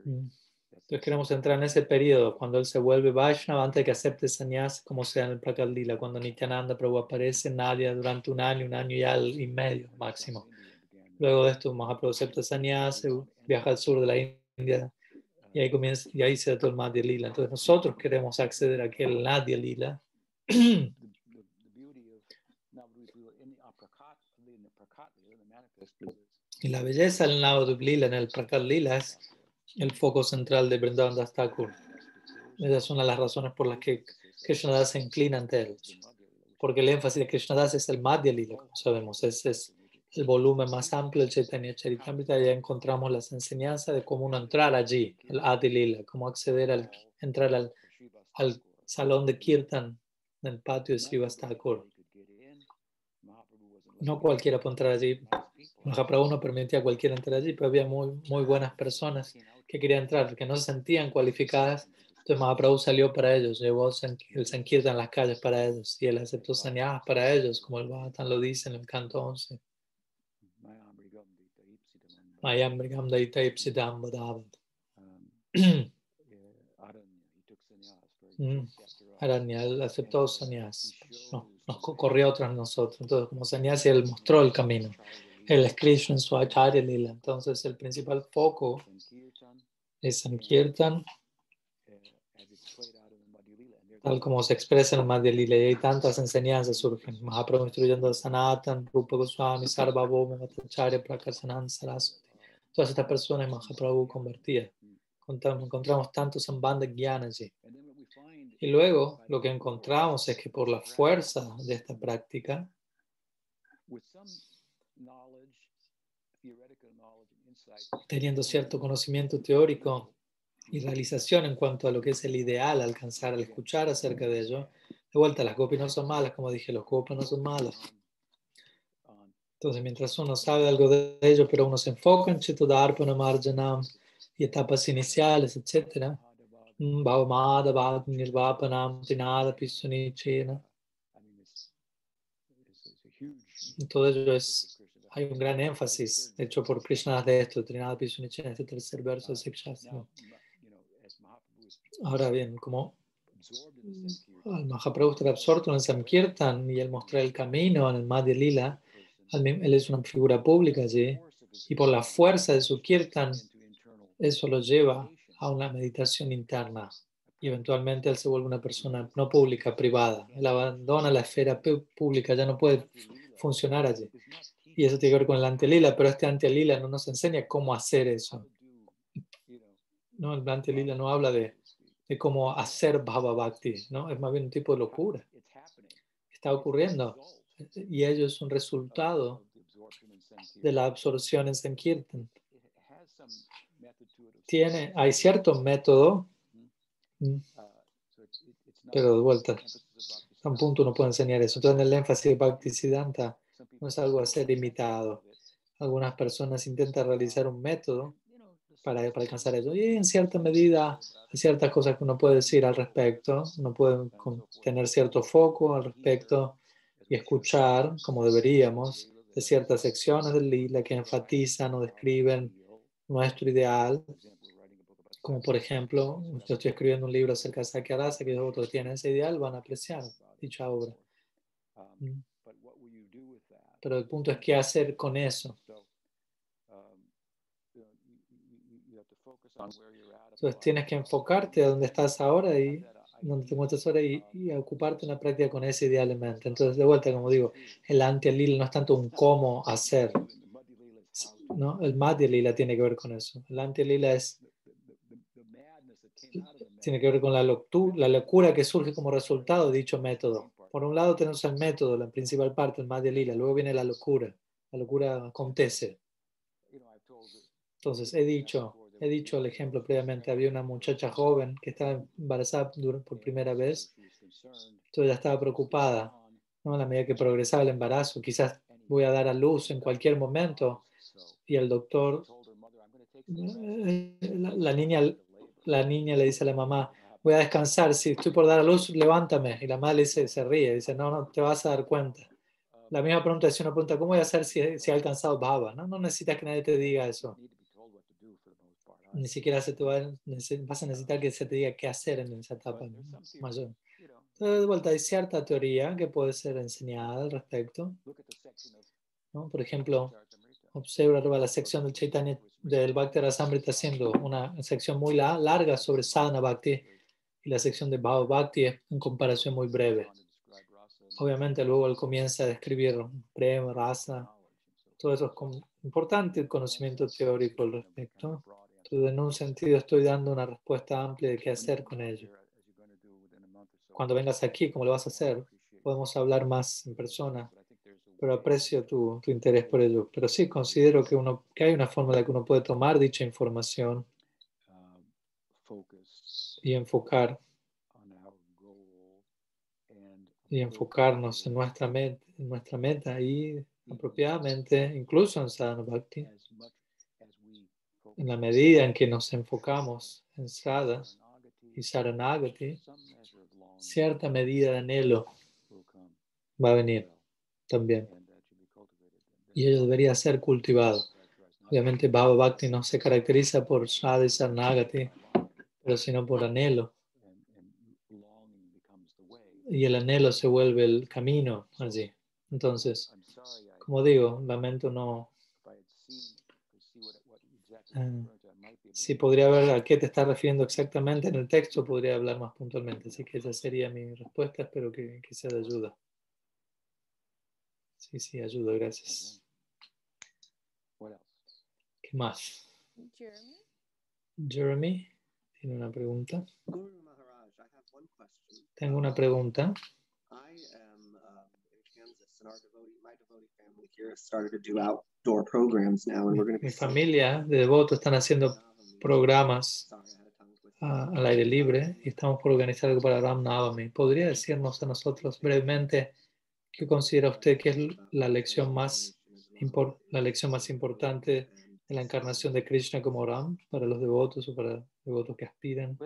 Mm. Entonces queremos entrar en ese periodo, cuando él se vuelve Vaishnava, antes de que acepte sannyas, como sea en el Prakat Lila, cuando Nityananda Prabhu aparece en Nadia durante un año, un año y, al, y medio máximo. Luego de esto, Mahaprabhu acepta sannyas, viaja al sur de la India y ahí comienza y ahí se da todo el Madhya Lila. Entonces nosotros queremos acceder a aquel Nadya Lila. y la belleza del Navadvip Lila en el Prakat Lila es el foco central de Vrindavan Das Thakur. Esa es una de las razones por las que Krishnadas se inclina ante él. Porque el énfasis de Krishnadas es el Madhya Lila, como sabemos. Ese es el volumen más amplio del Chaitanya Charitamrita. Ya encontramos las enseñanzas de cómo uno entrar allí, el Adi Lila, cómo acceder al, entrar al, al salón de Kirtan en el patio de Srivas. No cualquiera puede entrar allí. Mahaprabhu no permitía a cualquiera entrar allí, pero había muy, muy buenas personas que querían entrar, que no se sentían cualificadas. Entonces Mahaprabhu salió para ellos, llevó el Sankirtan en las calles para ellos y él aceptó sannyas para ellos, como el Bhagavatam lo dice en el canto 11. Mayam Brigam Daita Ipsidam Badavad. Aranya, él aceptó sannyas, no, nos corrió tras nosotros. Entonces, como sannyas, él mostró el camino. Él es Krishna en su Acharya Lila. Entonces, el principal foco es Sankirtan, tal como se expresa en el Madhya Lila. Y hay tantas enseñanzas surgen. Mahaprabhu instruyendo a Sanatan, Rupa Goswami, Sarvabhoma, Bhattacharya, Prakasanan, Saraswati. Todas estas personas Mahaprabhu convertía. Encontramos, encontramos tantos Sambandha Gyana allí. Y luego lo que encontramos es que por la fuerza de esta práctica, teniendo cierto conocimiento teórico y realización en cuanto a lo que es el ideal alcanzar al escuchar acerca de ello, de vuelta, las gopis no son malas, como dije, los gopis no son malos. Entonces, mientras uno sabe algo de ello, pero uno se enfoca en Chitodarpana Marjanam y etapas iniciales, etc., Bhavamada Nirvapanam Tinada Pisunichena. Todo ello es, hay un gran énfasis hecho por Krishna de esto, Trinada Pisunichena, este tercer verso de Sikshastra. Ahora bien, como Mahaprabhu está absorto en el Samkirtan y él mostrar el camino en el Madhya Lila, él es una figura pública allí, y por la fuerza de su Kirtan, eso lo lleva a una meditación interna y eventualmente él se vuelve una persona no pública, privada. Él abandona la esfera pública, ya no puede funcionar allí. Y eso tiene que ver con el antelila, pero este antelila no nos enseña cómo hacer eso. No, el antelila no habla de, cómo hacer Bhava Bhakti, ¿no? Es más bien un tipo de locura. Está ocurriendo. Y ello es un resultado de la absorción en Sankirtan tiene, hay cierto método, pero de vuelta, a un punto uno puede enseñar eso. Entonces, el énfasis de Bhaktisiddhanta no es algo a ser imitado. Algunas personas intentan realizar un método para, para alcanzar eso. Y en cierta medida, hay ciertas cosas que uno puede decir al respecto. Uno puede tener cierto foco al respecto y escuchar, como deberíamos, de ciertas secciones del lila que enfatizan o describen nuestro ideal como por ejemplo, yo estoy escribiendo un libro acerca de Sakyarasa, que otros tienen ese ideal, van a apreciar dicha obra. Mm. Pero el punto es qué hacer con eso. Entonces tienes que enfocarte a donde estás ahora y donde te encuentras ahora y, y, ocuparte en la práctica con ese ideal en mente. Entonces, de vuelta, como digo, el anti-lila no es tanto un cómo hacer, ¿no? El madhya lila tiene que ver con eso. El anti-lila es tiene que ver con la, la locura que surge como resultado de dicho método. Por un lado tenemos el método, la principal parte, el Madhya Lila, luego viene la locura. La locura acontece. Entonces, he dicho, he dicho el ejemplo previamente, había una muchacha joven que estaba embarazada por primera vez Entonces ella estaba preocupada. ¿no? A la medida que progresaba el embarazo, quizás voy a dar a luz en cualquier momento. Y el doctor, la, la niña, la niña le dice a la mamá, voy a descansar, si estoy por dar a luz, levántame. Y la madre dice, se ríe, dice, no, no, te vas a dar cuenta. La misma pregunta es una pregunta, ¿cómo voy a hacer si, si ha alcanzado baba? ¿no? no necesitas que nadie te diga eso. Ni siquiera se te va, vas a necesitar que se te diga qué hacer en esa etapa mayor. Entonces, de vuelta, hay cierta teoría que puede ser enseñada al respecto. ¿no? Por ejemplo, observa la sección del Chaitanya del Bhakti Rasamrita haciendo una sección muy larga sobre Sadhana Bhakti y la sección de Bhava Bhakti es en comparación muy breve. Obviamente luego él comienza a describir prema, rasa, todo eso es importante el conocimiento teórico al respecto. En un sentido estoy dando una respuesta amplia de qué hacer con ello. Cuando vengas aquí, ¿cómo lo vas a hacer? Podemos hablar más en persona, pero aprecio tu, interés por ello. Pero sí considero que, uno, que hay una forma de que uno puede tomar dicha información y enfocar y enfocarnos en nuestra en nuestra meta y apropiadamente, incluso en sadhana bhakti, en la medida en que nos enfocamos en sadha y saranagati, cierta medida de anhelo va a venir también. Y ello debería ser cultivado. Obviamente Bhava Bhakti no se caracteriza por sadha y saranagati, pero sino por anhelo y el anhelo se vuelve el camino allí. Entonces, como digo, lamento no... Eh, si podría ver a qué te estás refiriendo exactamente en el texto, podría hablar más puntualmente. Así que esa sería mi respuesta. Espero que, que sea de ayuda. Sí, sí, ayuda, gracias. ¿Qué más? Jeremy. Jeremy tiene una pregunta. Tengo una pregunta. Mi familia de devotos están haciendo programas al aire libre y estamos por organizar algo para Ram Navami. ¿Podría decirnos a nosotros brevemente qué considera usted que es la lección más, la lección más importante de la encarnación de Krishna como Ram para los devotos o para devotos que aspiran,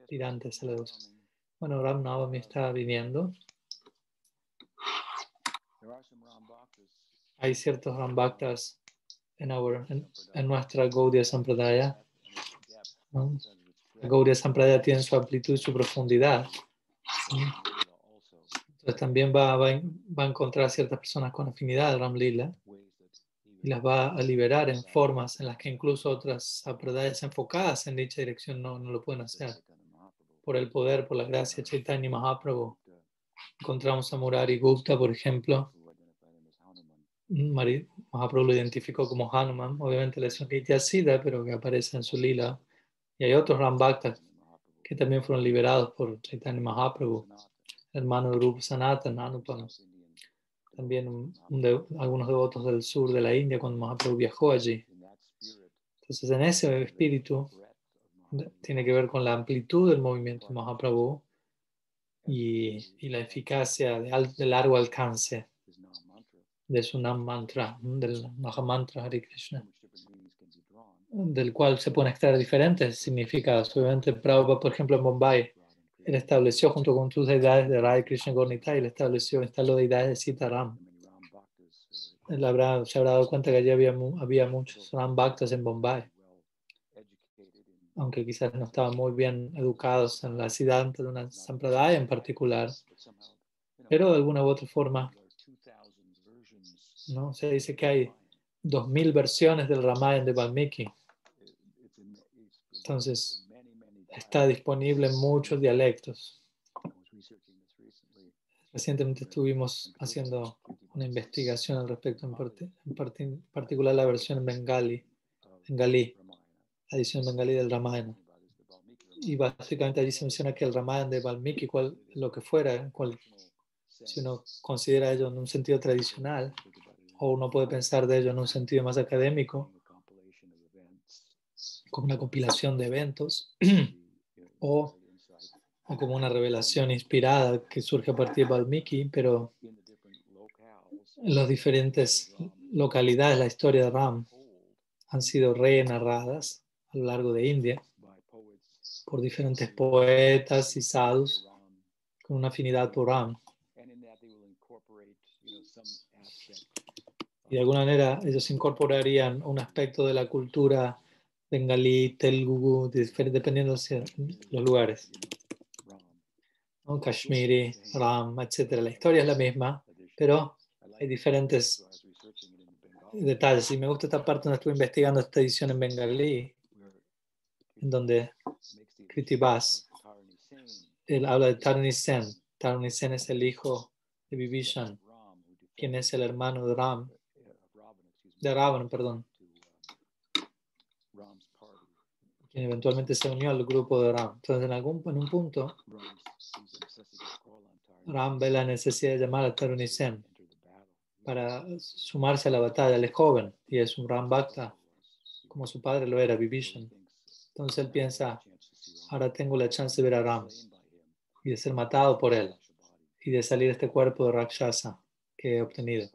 aspirantes a la devoción? Bueno, Ram Navami está viniendo. Hay ciertos Ram Bhaktas en, en, nuestra Gaudiya Sampradaya. La Gaudiya Sampradaya tiene su amplitud y su profundidad. Entonces también va, va, va, a encontrar ciertas personas con afinidad a Ram Lila y las va a liberar en formas en las que incluso otras sampradayas enfocadas en dicha dirección no, no lo pueden hacer. Por el poder, por la gracia de Chaitanya Mahaprabhu. Encontramos a Murari Gupta, por ejemplo. Mahaprabhu lo identificó como Hanuman, obviamente la Nitya Siddha, pero que aparece en su lila. Y hay otros Rambhaktas que también fueron liberados por Chaitanya Mahaprabhu, hermano de Rupa Sanatan, Anupam. También algunos devotos del sur de la India cuando Mahaprabhu viajó allí. Entonces, en ese espíritu, tiene que ver con la amplitud del movimiento de Mahaprabhu y, y la eficacia de, largo alcance de su Nam Mantra, del Mahamantra Hare Krishna, del cual se pueden extraer diferentes significados. Obviamente, Prabhupada, por ejemplo, en Bombay, él estableció junto con sus deidades de Radha Krishna Gornita, él estableció, instaló deidades de Sitaram. Él habrá, se habrá dado cuenta que allí había, había muchos Ram Bhaktas en Bombay aunque quizás no estaban muy bien educados en la ciudad de una sampradaya en particular, pero de alguna u otra forma, ¿no? se dice que hay dos mil versiones del Ramayana de Valmiki. Entonces, está disponible en muchos dialectos. Recientemente estuvimos haciendo una investigación al respecto, en, particular la versión en bengali, bengalí edición bengalí del Ramayana. Y básicamente allí se menciona que el Ramayana de Valmiki, cual, lo que fuera, cual, si uno considera ello en un sentido tradicional, o uno puede pensar de ello en un sentido más académico, como una compilación de eventos, o o como una revelación inspirada que surge a partir de Valmiki, pero en las diferentes localidades la historia de Ram han sido re-narradas a lo largo de India por diferentes poetas y sadhus con una afinidad por Ram. Y de alguna manera ellos incorporarían un aspecto de la cultura bengalí, telugu, dependiendo de los lugares. ¿no? Kashmiri, Ram, etc. La historia es la misma, pero hay diferentes detalles. Y me gusta esta parte donde estuve investigando esta edición en bengalí, en donde Kritibas, él habla de Tarni Sen. Tarni Sen es el hijo de Vibhishan, quien es el hermano de Ram, de Ravan, perdón, quien eventualmente se unió al grupo de Ram. Entonces, en, algún, en un punto, Ram ve la necesidad de llamar a Taruni Sen para sumarse a la batalla. Él es joven y es un Ram Bhakta, como su padre lo era, Vibhishan. Entonces él piensa, ahora tengo la chance de ver a Ram y de ser matado por él y de salir de este cuerpo de Rakshasa que he obtenido.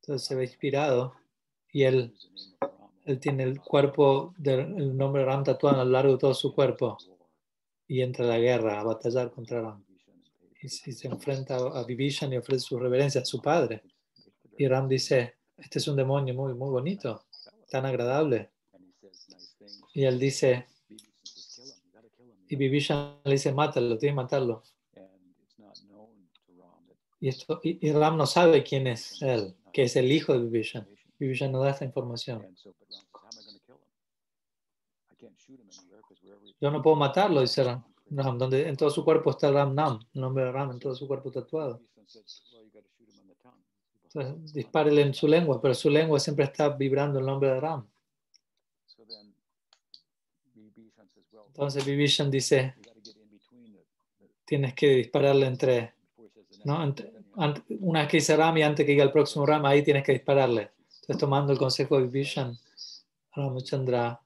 Entonces se ve inspirado y él, tiene el cuerpo del nombre Ram tatuado a lo largo de todo su cuerpo y entra a la guerra a batallar contra Ram. Y, se enfrenta a Vibhishan y ofrece su reverencia a su padre. Y Ram dice, este es un demonio muy, muy bonito, tan agradable. Y él dice, y Vibhishan le dice, mátalo, tienes que matarlo. Y, esto, y, Ram no sabe quién es él, que es el hijo de Vibhishan. Vibhishan no da esta información. Yo no puedo matarlo, dice Ram, donde en todo su cuerpo está Ram Nam, el nombre de Ram, en todo su cuerpo tatuado. Entonces, dispárele en su lengua, pero su lengua siempre está vibrando el nombre de Ram. Entonces Vibhishan dice, tienes que dispararle entre, ¿no? una vez que dice Ram y antes que llegue al próximo Ram, ahí tienes que dispararle. Entonces tomando el consejo de Vibhishan, Ramachandra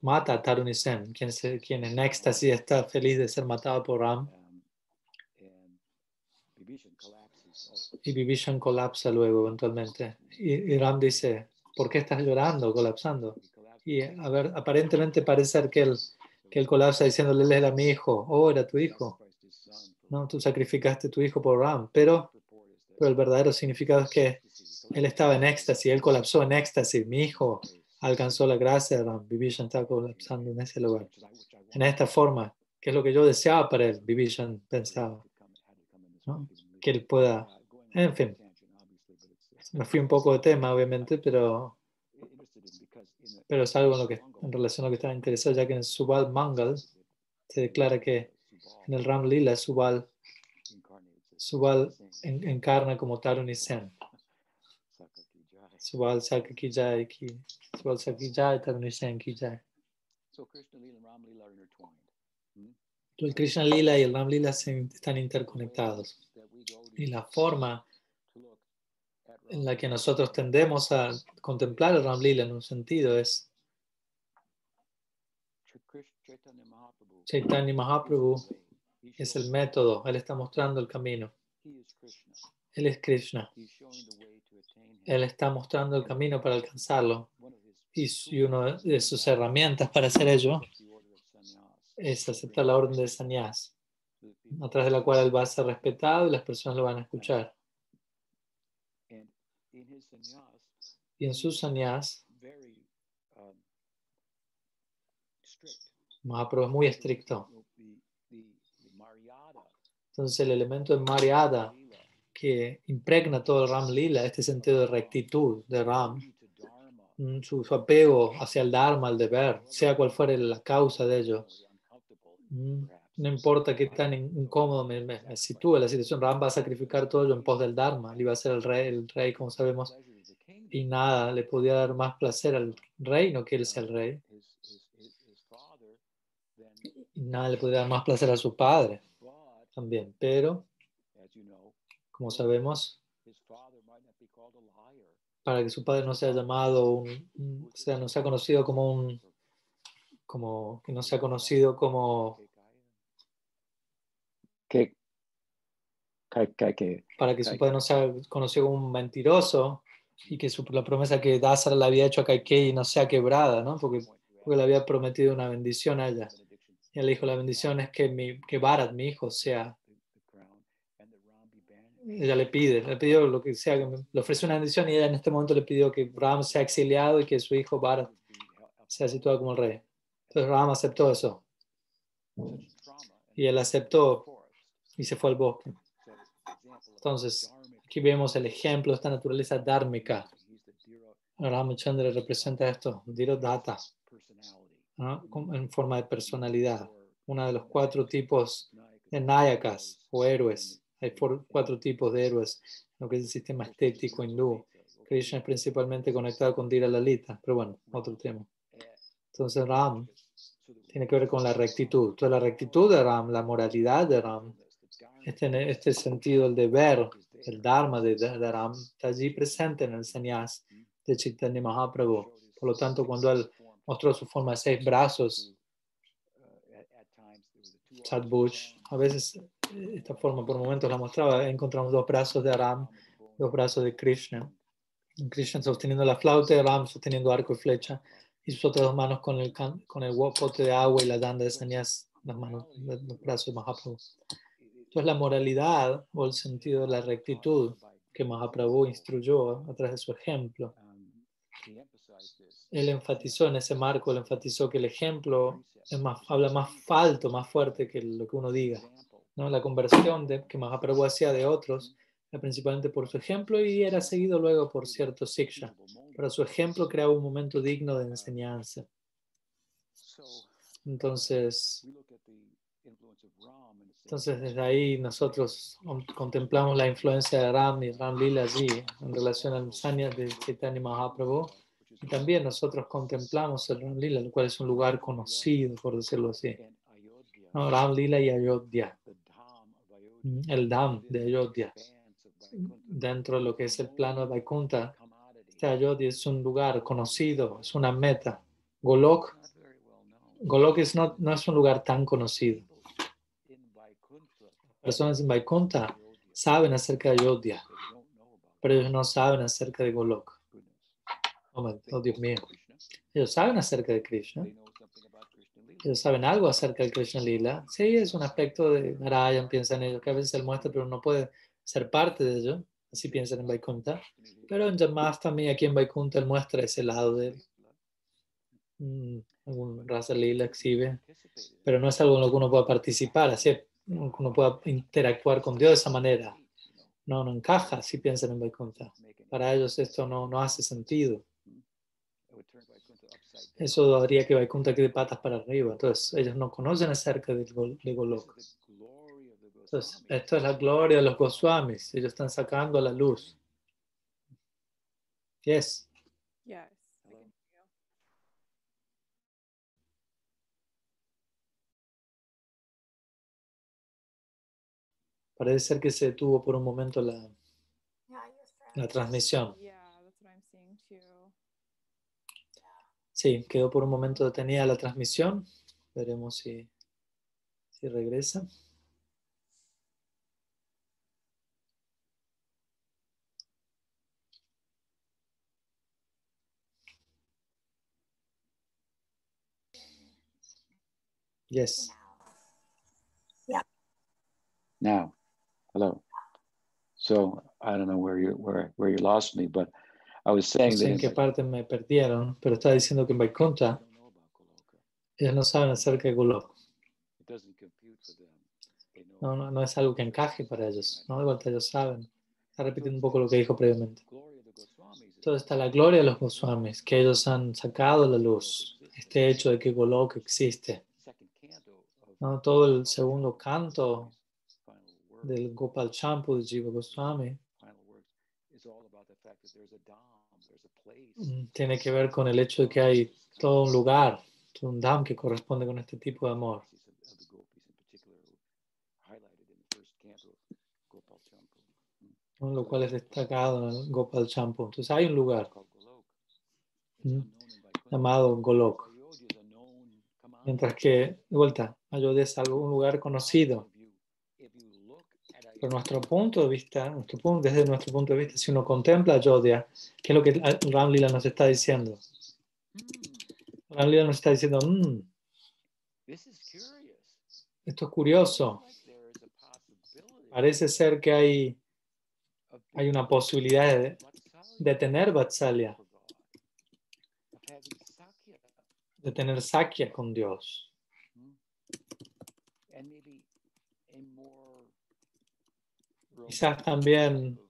mata a Tarunisen, quien, quien en éxtasis está feliz de ser matado por Ram. Y Vibhishan colapsa luego eventualmente. Y, Ram dice, ¿por qué estás llorando, colapsando? Y a ver, aparentemente parece que él, que él colapsa diciéndole, él era mi hijo, oh, era tu hijo. No, tú sacrificaste tu hijo por Ram, pero, pero el verdadero significado es que él estaba en éxtasis, él colapsó en éxtasis, mi hijo alcanzó la gracia, Ram, Vibhishan está colapsando en ese lugar. En esta forma, que es lo que yo deseaba para él, Vibhishan pensaba, que él pueda, en fin, me fui un poco de tema, obviamente, pero, pero es algo en, lo que, en relación a lo que estaba interesado, ya que en Subal Mangal se declara que en el Ram Lila Subal, Subal encarna como Tarun y Sen. Subal Saka ki jai ki, Subal Saka ki jai, Tarun y Sen ki jai. El Krishna Lila y el Ram Lila están interconectados. Y la forma en la que nosotros tendemos a contemplar el Ram Lila en un sentido es Chaitanya Mahaprabhu es el método, Él está mostrando el camino. Él es Krishna. Él está mostrando el camino para alcanzarlo. Y, una de sus herramientas para hacer ello es aceptar la orden de sannyas, a través de la cual él va a ser respetado y las personas lo van a escuchar. Y en sus sannyas, Mahaprabhu es muy estricto. Entonces el elemento de Mariada que impregna todo el Ram Lila, este sentido de rectitud de Ram, mm, su, apego hacia el Dharma, el deber, sea cual fuere la causa de ello. No importa qué tan incómodo me, me, sitúe la situación, Ram va a sacrificar todo ello en pos del Dharma, él iba a ser el rey, el rey, como sabemos, y nada le podía dar más placer al rey, no que él sea el rey. Y nada le podía dar más placer a su padre también, pero como sabemos, para que su padre no sea llamado, un, sea, no sea conocido como un como que no sea conocido como que, que, que, para que su padre no sea conocido como un mentiroso y que su, la promesa que Dasara le había hecho a Kaikei no sea quebrada, ¿no? Porque, porque le había prometido una bendición a ella. Y él le dijo, la bendición es que, mi, que Bharat, mi hijo, sea, ella le pide, le pidió lo que sea, le ofrece una bendición y ella en este momento le pidió que Ram sea exiliado y que su hijo Bharat sea situado como el rey. Entonces Ram aceptó eso y él aceptó y se fue al bosque. Entonces, aquí vemos el ejemplo de esta naturaleza dármica. Ramachandra representa esto, Data, en forma de personalidad. Uno de los cuatro tipos de nayakas o héroes. Hay cuatro tipos de héroes lo que es el sistema estético hindú. Krishna es principalmente conectado con Dira Lalita, pero bueno, otro tema. Entonces Ram tiene que ver con la rectitud. Toda la rectitud de Ram, la moralidad de Ram, este, este sentido, el deber, el dharma de, de Ram, está allí presente en el sannyas de Chaitanya Mahaprabhu. Por lo tanto, cuando él mostró su forma de seis brazos, Sadbush, a veces eh, esta forma por momentos la mostraba, encontramos dos brazos de Ram, dos brazos de Krishna. Krishna sosteniendo la flauta y Ram sosteniendo arco y flecha, y sus otras dos manos con el, con el pote de agua y la danda de sannyas, las manos, los brazos de Mahaprabhu. Entonces la moralidad o el sentido de la rectitud que Mahaprabhu instruyó a través de su ejemplo, él enfatizó en ese marco, él enfatizó que el ejemplo es más, habla más alto, más fuerte que lo que uno diga. ¿no? La conversión de, que Mahaprabhu hacía de otros era principalmente por su ejemplo y era seguido luego por cierto siksha. Pero su ejemplo creaba un momento digno de enseñanza. Entonces, entonces desde ahí nosotros con- contemplamos la influencia de Ram y Ram Lila allí en relación al Sanya de Chaitanya Mahaprabhu. Y también nosotros contemplamos el Ram Lila, el cual es un lugar conocido, por decirlo así. ¿no? Ram Lila y Ayodhya, mm, el Dham de Ayodhya. Dentro de lo que es el plano de Vaikunta, este Ayodhya es un lugar conocido, es una meta. Golok, Golok es no, no es un lugar tan conocido. Personas en Vaikunta saben acerca de Ayodhya, pero ellos no saben acerca de Golok. Oh, oh, Dios mío. Ellos saben acerca de Krishna. Ellos saben algo acerca del Krishna Lila. Sí, es un aspecto de Narayan, piensan ellos, que a veces él muestra, pero no puede ser parte de ello. Así piensan en Vaikunta. Pero en Janmastami, aquí en Vaikunta, él muestra ese lado de él. Mm, algún Rasa Lila exhibe, pero no es algo en lo que uno pueda participar, así es, uno pueda interactuar con Dios de esa manera. No, no encaja si piensan en Vaikunta. Para ellos esto no, no hace sentido. Eso habría que Vaikunta quede patas para arriba. Entonces, ellos no conocen acerca Gol- de Golok. Entonces, esto es la gloria de los Goswamis. Ellos están sacando a la luz. Yes. Yes. Parece ser que se detuvo por un momento la, Yeah, la transmisión. Yeah. Sí, quedó por un momento detenida la transmisión. Veremos si, si regresa. Yes. Now, hello. So I don't know where you where where you lost me, but I was No saying sé en that qué parte me perdieron, pero estaba diciendo que en Vaikunta ellos no saben acerca de Golok. it doesn't compute for them. They know No, no, no es algo que encaje para ellos. ¿no? De vuelta ellos saben. Está repitiendo un poco lo que dijo previamente. Entonces está la gloria de los Goswamis, que ellos han sacado a la luz este hecho de que Golok existe. ¿no? Todo el segundo canto del Gopal Champu de Jiva Goswami mm, tiene que ver con el hecho de que hay todo un lugar, todo un dam que corresponde con este tipo de amor. Lo cual es destacado en el Gopal Champu. Entonces hay un lugar Mm. Vaikuntha. llamado Golok. Mientras que, de vuelta, Ayodhya es algo, un lugar conocido. Pero nuestro punto de vista, nuestro punto, desde nuestro punto de vista, si uno contempla Ayodhya, ¿qué es lo que Ram Lila nos está diciendo? Ram Lila nos está diciendo, "Mm, esto es curioso. Parece ser que hay, hay una posibilidad de, de tener Vatsalya, de tener Sakya con Dios. Quizás también,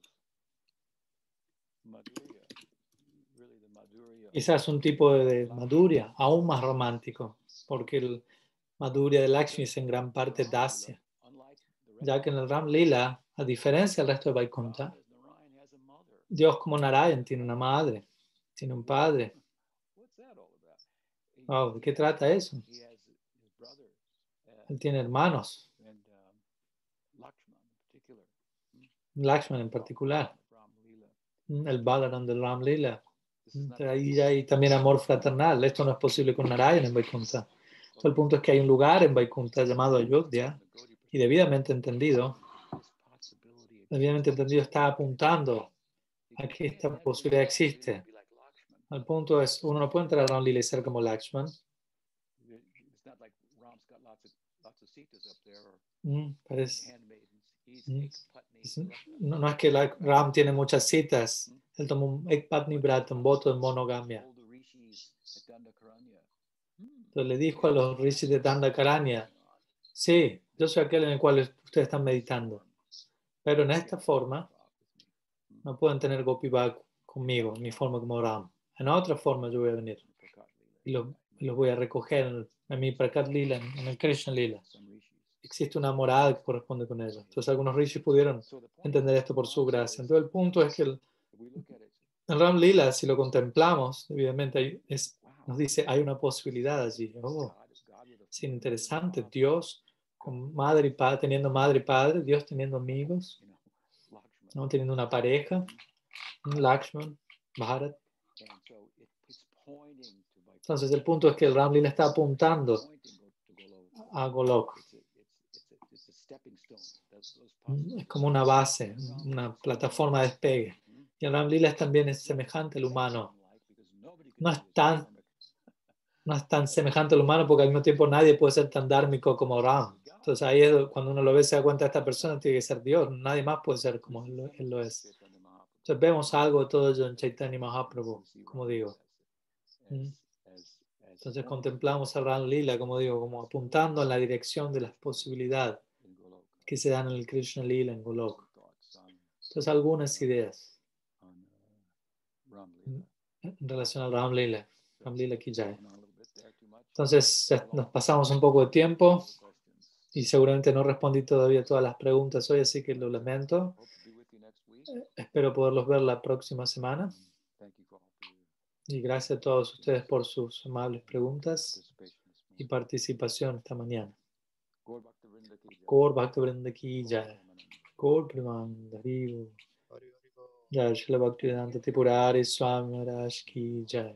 quizás un tipo de Madhurya aún más romántico, porque el Madhurya de Lakshmi es en gran parte Dasya, ya que en el Ram Lila, a diferencia del resto de Vaikuntha, Dios como Narayan tiene una madre, tiene un padre. Wow, ¿De qué trata eso? Él tiene hermanos, Lakshman en particular, el Balaram del Ram Lila. Ahí hay también amor fraternal. Esto no es posible con Narayan en Vaikuntha. El punto es que hay un lugar en Vaikuntha llamado Ayodhya y debidamente entendido, debidamente entendido está apuntando a que esta posibilidad existe. El punto es, uno no puede entrar a Ram Lila y ser como Lakshman. Mm, parece, mm, no, no es que la- Ram tiene muchas citas. Él tomó un Ekpatni Brat, un voto de monogamia. Entonces le dijo a los rishis de Dandakaranya, sí, yo soy aquel en el cual ustedes están meditando, pero en esta forma no pueden tener Gopi conmigo, en mi forma como Ram. En otra forma yo voy a venir y los, los voy a recoger en, mi Prakat Lila, en el Krishna Lila. Existe una morada que corresponde con ello. Entonces algunos rishis pudieron entender esto por su gracia. Entonces el punto es que el, el Ram Lila, si lo contemplamos, evidentemente es, nos dice hay una posibilidad allí. Oh, es interesante. Dios con madre y padre, teniendo madre y padre, Dios teniendo amigos, ¿no? teniendo una pareja, un Lakshman, Bharat. Entonces el punto es que el Ram Lila está apuntando a Golok. Es como una base, una plataforma de despegue. Y el Ram Lila es también es semejante al humano. No es tan no es tan semejante al humano porque al mismo tiempo nadie puede ser tan dármico como Ram. Entonces ahí es cuando uno lo ve se da cuenta esta persona tiene que ser Dios, nadie más puede ser como él, él lo es. Entonces vemos algo de todo ello en Chaitanya Mahaprabhu, como digo. Entonces contemplamos a Ram Lila, como digo, como apuntando en la dirección de las posibilidades que se dan en el Krishna Lila en Golok. Entonces algunas ideas en relación al Ram Lila, Ram Lila. Entonces nos pasamos un poco de tiempo y seguramente no respondí todavía todas las preguntas hoy, así que lo lamento. Espero poderlos ver la próxima semana. Y gracias a todos ustedes por sus amables preguntas y participación esta mañana. Gaur Bhaktivinoda ki jai. Gaur Premananda Haribo. Jai Shri Bhaktivedanta Tripurari Swami Maharaj ki jai.